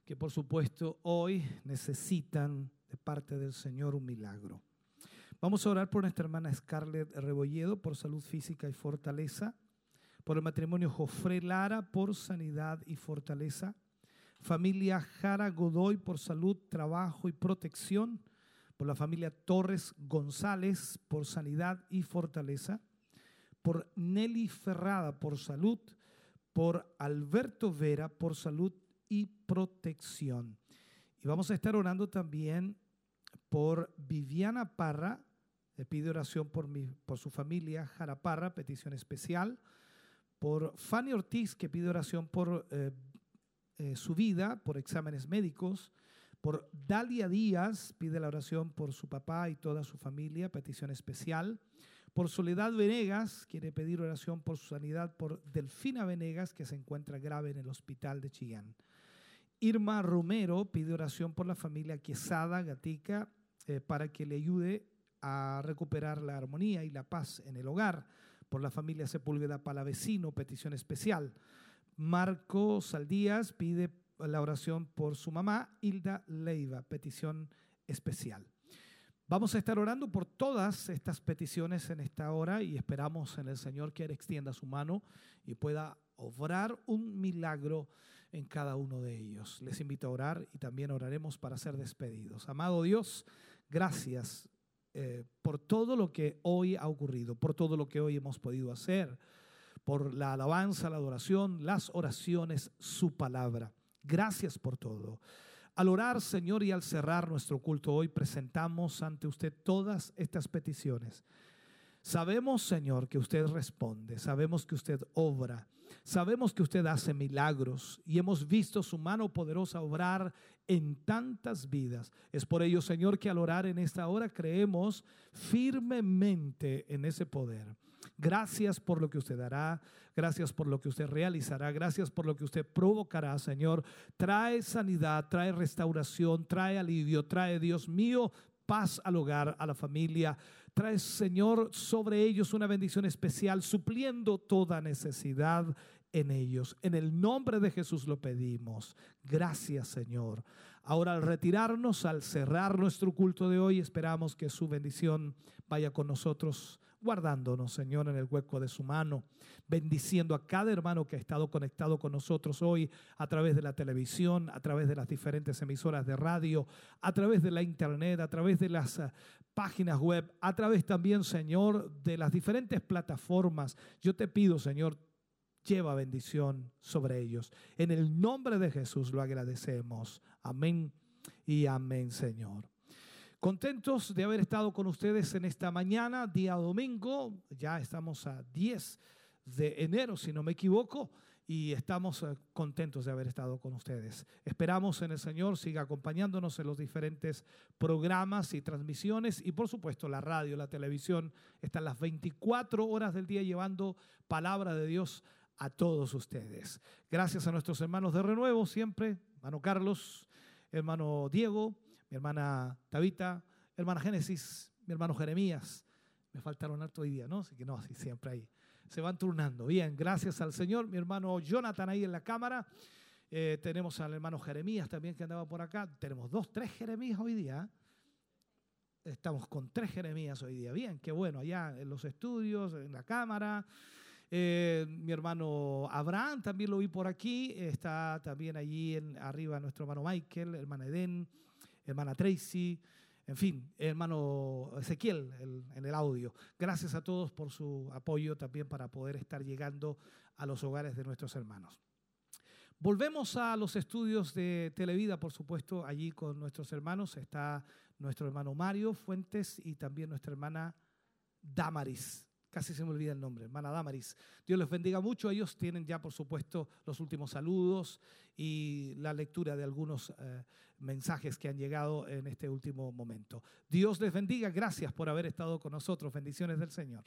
que por supuesto hoy necesitan de parte del Señor un milagro. Vamos a orar por nuestra hermana Scarlett Rebolledo por salud física y fortaleza, por el matrimonio Jofre Lara por sanidad y fortaleza, familia Jara Godoy por salud, trabajo y protección, por la familia Torres González por sanidad y fortaleza, por Nelly Ferrada por salud, por Alberto Vera por salud y protección. Y vamos a estar orando también por Viviana Parra, le pide oración por, mi, por su familia, Jara Parra, petición especial, por Fanny Ortiz, que pide oración por eh, eh, su vida, por exámenes médicos, por Dalia Díaz, pide la oración por su papá y toda su familia, petición especial. Por Soledad Venegas, quiere pedir oración por su sanidad. Por Delfina Venegas, que se encuentra grave en el hospital de Chillán. Irma Romero pide oración por la familia Quesada, Gatica, eh, para que le ayude a recuperar la armonía y la paz en el hogar. Por la familia Sepúlveda Palavecino, petición especial. Marco Saldías pide la oración por su mamá, Hilda Leiva, petición especial. Vamos a estar orando por todas estas peticiones en esta hora y esperamos en el Señor que Él extienda su mano y pueda obrar un milagro en cada uno de ellos. Les invito a orar y también oraremos para ser despedidos. Amado Dios, gracias eh, por todo lo que hoy ha ocurrido, por todo lo que hoy hemos podido hacer, por la alabanza, la adoración, las oraciones, su palabra. Gracias por todo. Al orar, Señor, y al cerrar nuestro culto hoy, presentamos ante usted todas estas peticiones. Sabemos, Señor, que usted responde, sabemos que usted obra, sabemos que usted hace milagros y hemos visto su mano poderosa obrar en tantas vidas. Es por ello, Señor, que al orar en esta hora creemos firmemente en ese poder. Gracias por lo que usted hará, gracias por lo que usted realizará, gracias por lo que usted provocará, Señor. Trae sanidad, trae restauración, trae alivio, trae, Dios mío, paz al hogar, a la familia. Trae, Señor, sobre ellos una bendición especial, supliendo toda necesidad en ellos. En el nombre de Jesús lo pedimos. Gracias, Señor. Ahora al retirarnos, al cerrar nuestro culto de hoy, esperamos que su bendición vaya con nosotros guardándonos, Señor, en el hueco de su mano, bendiciendo a cada hermano que ha estado conectado con nosotros hoy a través de la televisión, a través de las diferentes emisoras de radio, a través de la internet, a través de las eh, páginas web, a través también, Señor, de las diferentes plataformas. Yo te pido, Señor, lleva bendición sobre ellos. En el nombre de Jesús lo agradecemos. Amén y amén, Señor. Contentos de haber estado con ustedes en esta mañana, día domingo, ya estamos a 10 de enero, si no me equivoco, y estamos eh, contentos de haber estado con ustedes. Esperamos en el Señor siga acompañándonos en los diferentes programas y transmisiones y por supuesto la radio, la televisión, están las 24 horas del día llevando palabra de Dios a todos ustedes. Gracias a nuestros hermanos de renuevo siempre, hermano Carlos, hermano Diego, mi hermana Tabita, hermana Génesis, mi hermano Jeremías. Me faltaron harto hoy día, ¿no? Así que no, así siempre ahí. Se van turnando. Bien, gracias al Señor. Mi hermano Jonathan ahí en la cámara. Eh, tenemos al hermano Jeremías también que andaba por acá. Tenemos dos, tres Jeremías hoy día. Estamos con tres Jeremías hoy día. Bien, qué bueno. Allá en los estudios, en la cámara. Eh, mi hermano Abraham también lo vi por aquí. Está también allí en, arriba nuestro hermano Michael, hermano Eden hermana Tracy, en fin, hermano Ezequiel en el audio. Gracias a todos por su apoyo también para poder estar llegando a los hogares de nuestros hermanos. Volvemos a los estudios de Televida, por supuesto, allí con nuestros hermanos. Está nuestro hermano Mario Fuentes y también nuestra hermana Damaris. Casi se me olvida el nombre, hermana. Dios les bendiga mucho. Ellos tienen ya, por supuesto, los últimos saludos y la lectura de algunos eh, mensajes que han llegado en este último momento. Dios les bendiga. Gracias por haber estado con nosotros. Bendiciones del Señor.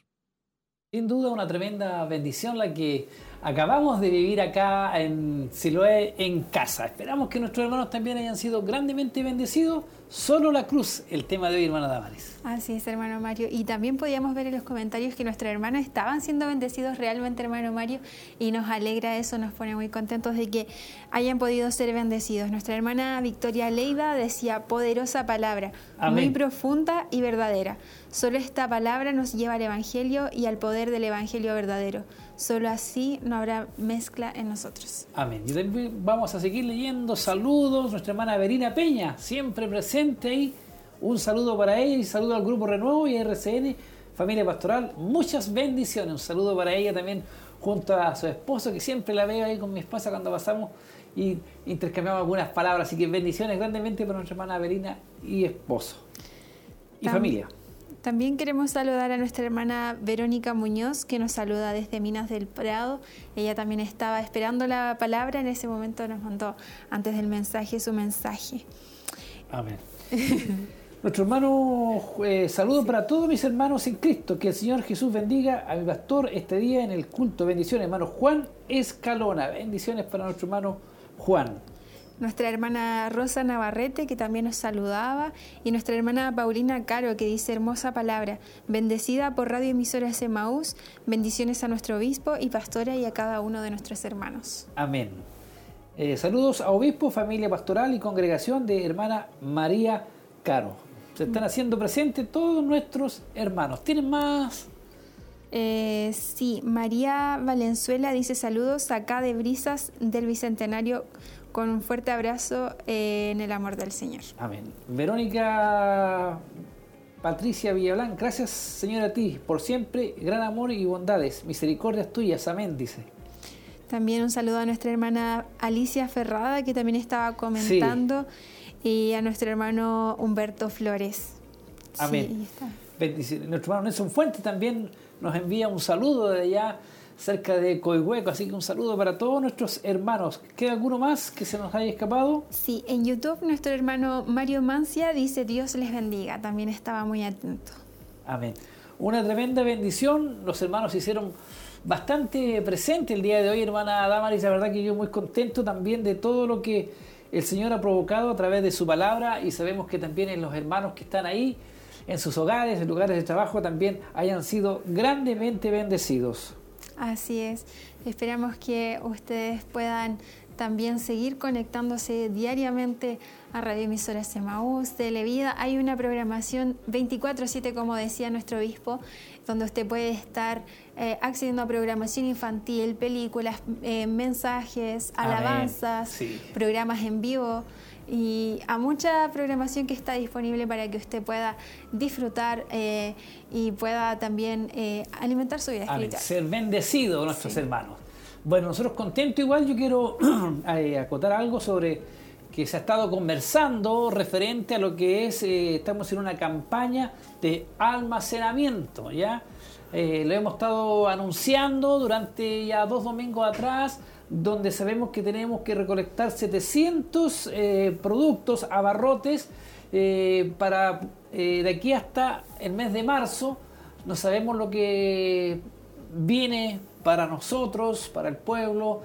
Sin duda una tremenda bendición la que acabamos de vivir acá en Siloé en casa. Esperamos que nuestros hermanos también hayan sido grandemente bendecidos. Solo la cruz, el tema de hoy, hermana Damaris. Así es, hermano Mario. Y también podíamos ver en los comentarios que nuestros hermanos estaban siendo bendecidos realmente, hermano Mario, y nos alegra eso, nos pone muy contentos de que hayan podido ser bendecidos. Nuestra hermana Victoria Leiva decía, poderosa palabra, muy profunda y verdadera. Solo esta palabra nos lleva al Evangelio y al poder del Evangelio verdadero. Solo así no habrá mezcla en nosotros. Amén. Y vamos a seguir leyendo saludos. Nuestra hermana Verina Peña, siempre presente ahí. Un saludo para ella y saludo al Grupo Renuevo y RCN, Familia Pastoral. Muchas bendiciones. Un saludo para ella también junto a su esposo, que siempre la veo ahí con mi esposa cuando pasamos y intercambiamos algunas palabras. Así que bendiciones grandemente para nuestra hermana Verina y esposo. Y familia. También queremos saludar a nuestra hermana Verónica Muñoz, que nos saluda desde Minas del Prado. Ella también estaba esperando la palabra, en ese momento nos mandó antes del mensaje su mensaje. Amén. Nuestro hermano, eh, saludo para todos mis hermanos en Cristo. Que el Señor Jesús bendiga a mi pastor este día en el culto. Bendiciones, hermano Juan Escalona. Bendiciones para nuestro hermano Juan. Nuestra hermana Rosa Navarrete, que también nos saludaba, y nuestra hermana Paulina Caro, que dice hermosa palabra, bendecida por Radio Emisora Maús, bendiciones a nuestro obispo y pastora y a cada uno de nuestros hermanos. Amén. Eh, saludos a obispo, familia pastoral y congregación de hermana María Caro. Se están haciendo presentes todos nuestros hermanos. ¿Tienen más? Eh, sí, María Valenzuela dice saludos acá de Brisas del Bicentenario con un fuerte abrazo eh, en el amor del Señor. Amén. Verónica Patricia Villablanc, gracias Señor a ti por siempre, gran amor y bondades, misericordias tuyas, amén, dice. También un saludo a nuestra hermana Alicia Ferrada, que también estaba comentando, y a nuestro hermano Humberto Flores. Amén. Sí, nuestro hermano Nelson Fuente también nos envía un saludo de allá cerca de Coihueco, así que un saludo para todos nuestros hermanos. ¿Queda alguno más que se nos haya escapado? Sí, en YouTube nuestro hermano Mario Mancia dice Dios les bendiga, también estaba muy atento. Amén. Una tremenda bendición, los hermanos hicieron bastante presente el día de hoy, hermana Damaris, la verdad que yo muy contento también de todo lo que el Señor ha provocado a través de su palabra y sabemos que también en los hermanos que están ahí, en sus hogares, en lugares de trabajo, también hayan sido grandemente bendecidos. Así es. Esperamos que ustedes puedan también seguir conectándose diariamente a Radio Emisoras Emaús, Televida. Hay una programación 24-7, como decía nuestro obispo, donde usted puede estar eh, accediendo a programación infantil, películas, eh, mensajes, alabanzas, programas en vivo y a mucha programación que está disponible para que usted pueda disfrutar eh, y pueda también eh, alimentar su vida espiritual. Ser bendecido nuestros hermanos. Bueno, nosotros contentos igual, yo quiero eh, acotar algo sobre que se ha estado conversando referente a lo que es, estamos en una campaña de almacenamiento, ¿ya? lo hemos estado anunciando durante ya dos domingos atrás, donde sabemos que tenemos que recolectar 700 eh, productos, abarrotes, eh, para eh, de aquí hasta el mes de marzo. No sabemos lo que viene para nosotros, para el pueblo,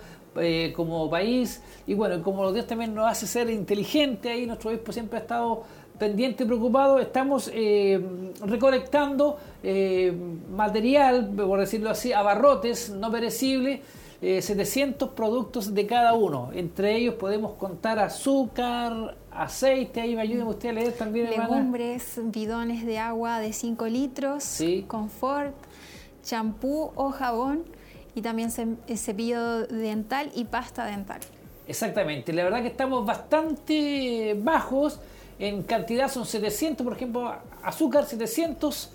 como país. Y bueno, como Dios también nos hace ser inteligente, ahí nuestro obispo siempre ha estado pendiente, preocupado. Estamos recolectando material, por decirlo así, abarrotes no perecibles 700 eh, productos de cada uno. Entre ellos podemos contar azúcar, aceite, ahí me ayuden usted a leer también. Legumbres, bidones de agua de 5 litros, confort, champú o jabón y también eh, cepillo dental y pasta dental. Exactamente, la verdad que estamos bastante bajos en cantidad, son 700, por ejemplo, azúcar 700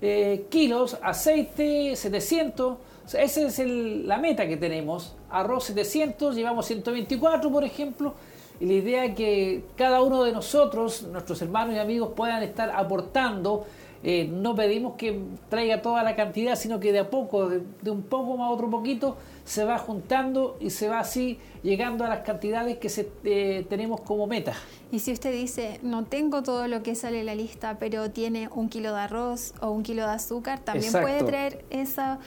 eh, kilos, aceite 700 esa es la meta que tenemos. Arroz 700, llevamos 124, por ejemplo. Y la idea es que cada uno de nosotros, nuestros hermanos y amigos, puedan estar aportando. Eh, no pedimos que traiga toda la cantidad, sino que de a poco, de, un poco más otro poquito, se va juntando y se va así llegando a las cantidades que se, eh, tenemos como meta. Y si usted dice, no tengo todo lo que sale en la lista, pero tiene un kilo de arroz o un kilo de azúcar, también puede traer esa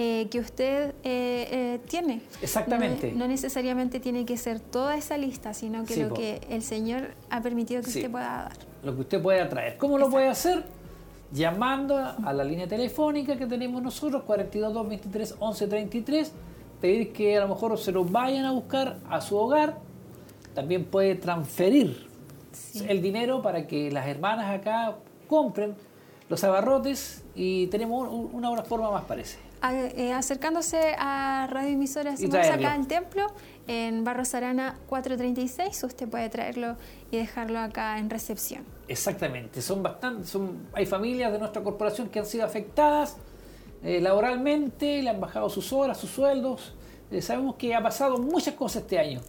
eh, que usted eh, eh, tiene. Exactamente. No, necesariamente tiene que ser toda esa lista, sino que lo que el Señor ha permitido que usted pueda dar. Lo que usted pueda traer. ¿Cómo lo puede hacer? Llamando a la línea telefónica que tenemos nosotros, 42 23 11 33, pedir que a lo mejor se lo vayan a buscar a su hogar. También puede transferir el dinero para que las hermanas acá compren los abarrotes y tenemos una, forma más parece. Eh, acercándose a Radio Emisora acá al templo, en Barros Arana 436, usted puede traerlo y dejarlo acá en recepción. Exactamente, son bastante, son, hay familias de nuestra corporación que han sido afectadas eh, laboralmente, le han bajado sus horas, sus sueldos. Eh, sabemos que ha pasado muchas cosas este año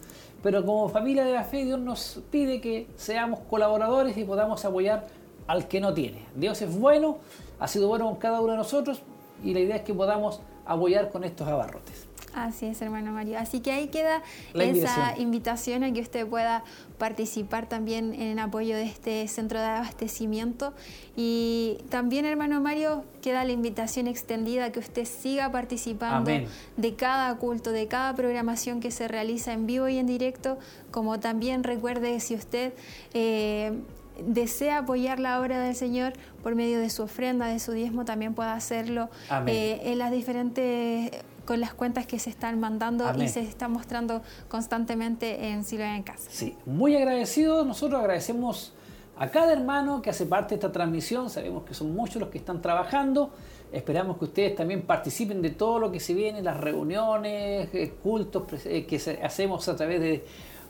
pero como familia de la fe Dios nos pide que seamos colaboradores y podamos apoyar al que no tiene. Dios es bueno, ha sido bueno con cada uno de nosotros y la idea es que podamos apoyar con estos abarrotes. Así es, hermano Mario. Así que ahí queda esa invitación a que usted pueda participar también en el apoyo de este centro de abastecimiento. Y también, hermano Mario, queda la invitación extendida a que usted siga participando de cada culto, de cada programación que se realiza en vivo y en directo, como también recuerde si usted... Eh, desea apoyar la obra del Señor por medio de su ofrenda, de su diezmo, también pueda hacerlo eh, en las diferentes con las cuentas que se están mandando y se está mostrando constantemente en Silo en Casa. Sí, muy agradecido. Nosotros agradecemos a cada hermano que hace parte de esta transmisión. Sabemos que son muchos los que están trabajando. Esperamos que ustedes también participen de todo lo que se viene, las reuniones, eh, cultos eh, que hacemos a través de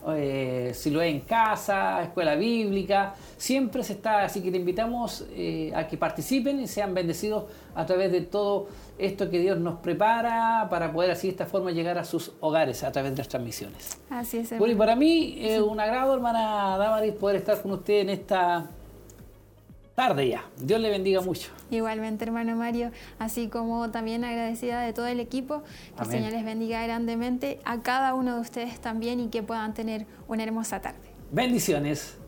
eh, si lo es en casa, escuela bíblica, siempre se está, así que te invitamos eh, a que participen y sean bendecidos a través de todo esto que Dios nos prepara para poder así de esta forma llegar a sus hogares a través de las transmisiones. Así es. Bueno, y para mí es un agrado, hermana Damaris, poder estar con usted en esta tarde ya. Dios le bendiga mucho. Igualmente, hermano Mario, así como también agradecida de todo el equipo, que el Señor les bendiga grandemente a cada uno de ustedes también y que puedan tener una hermosa tarde. Bendiciones.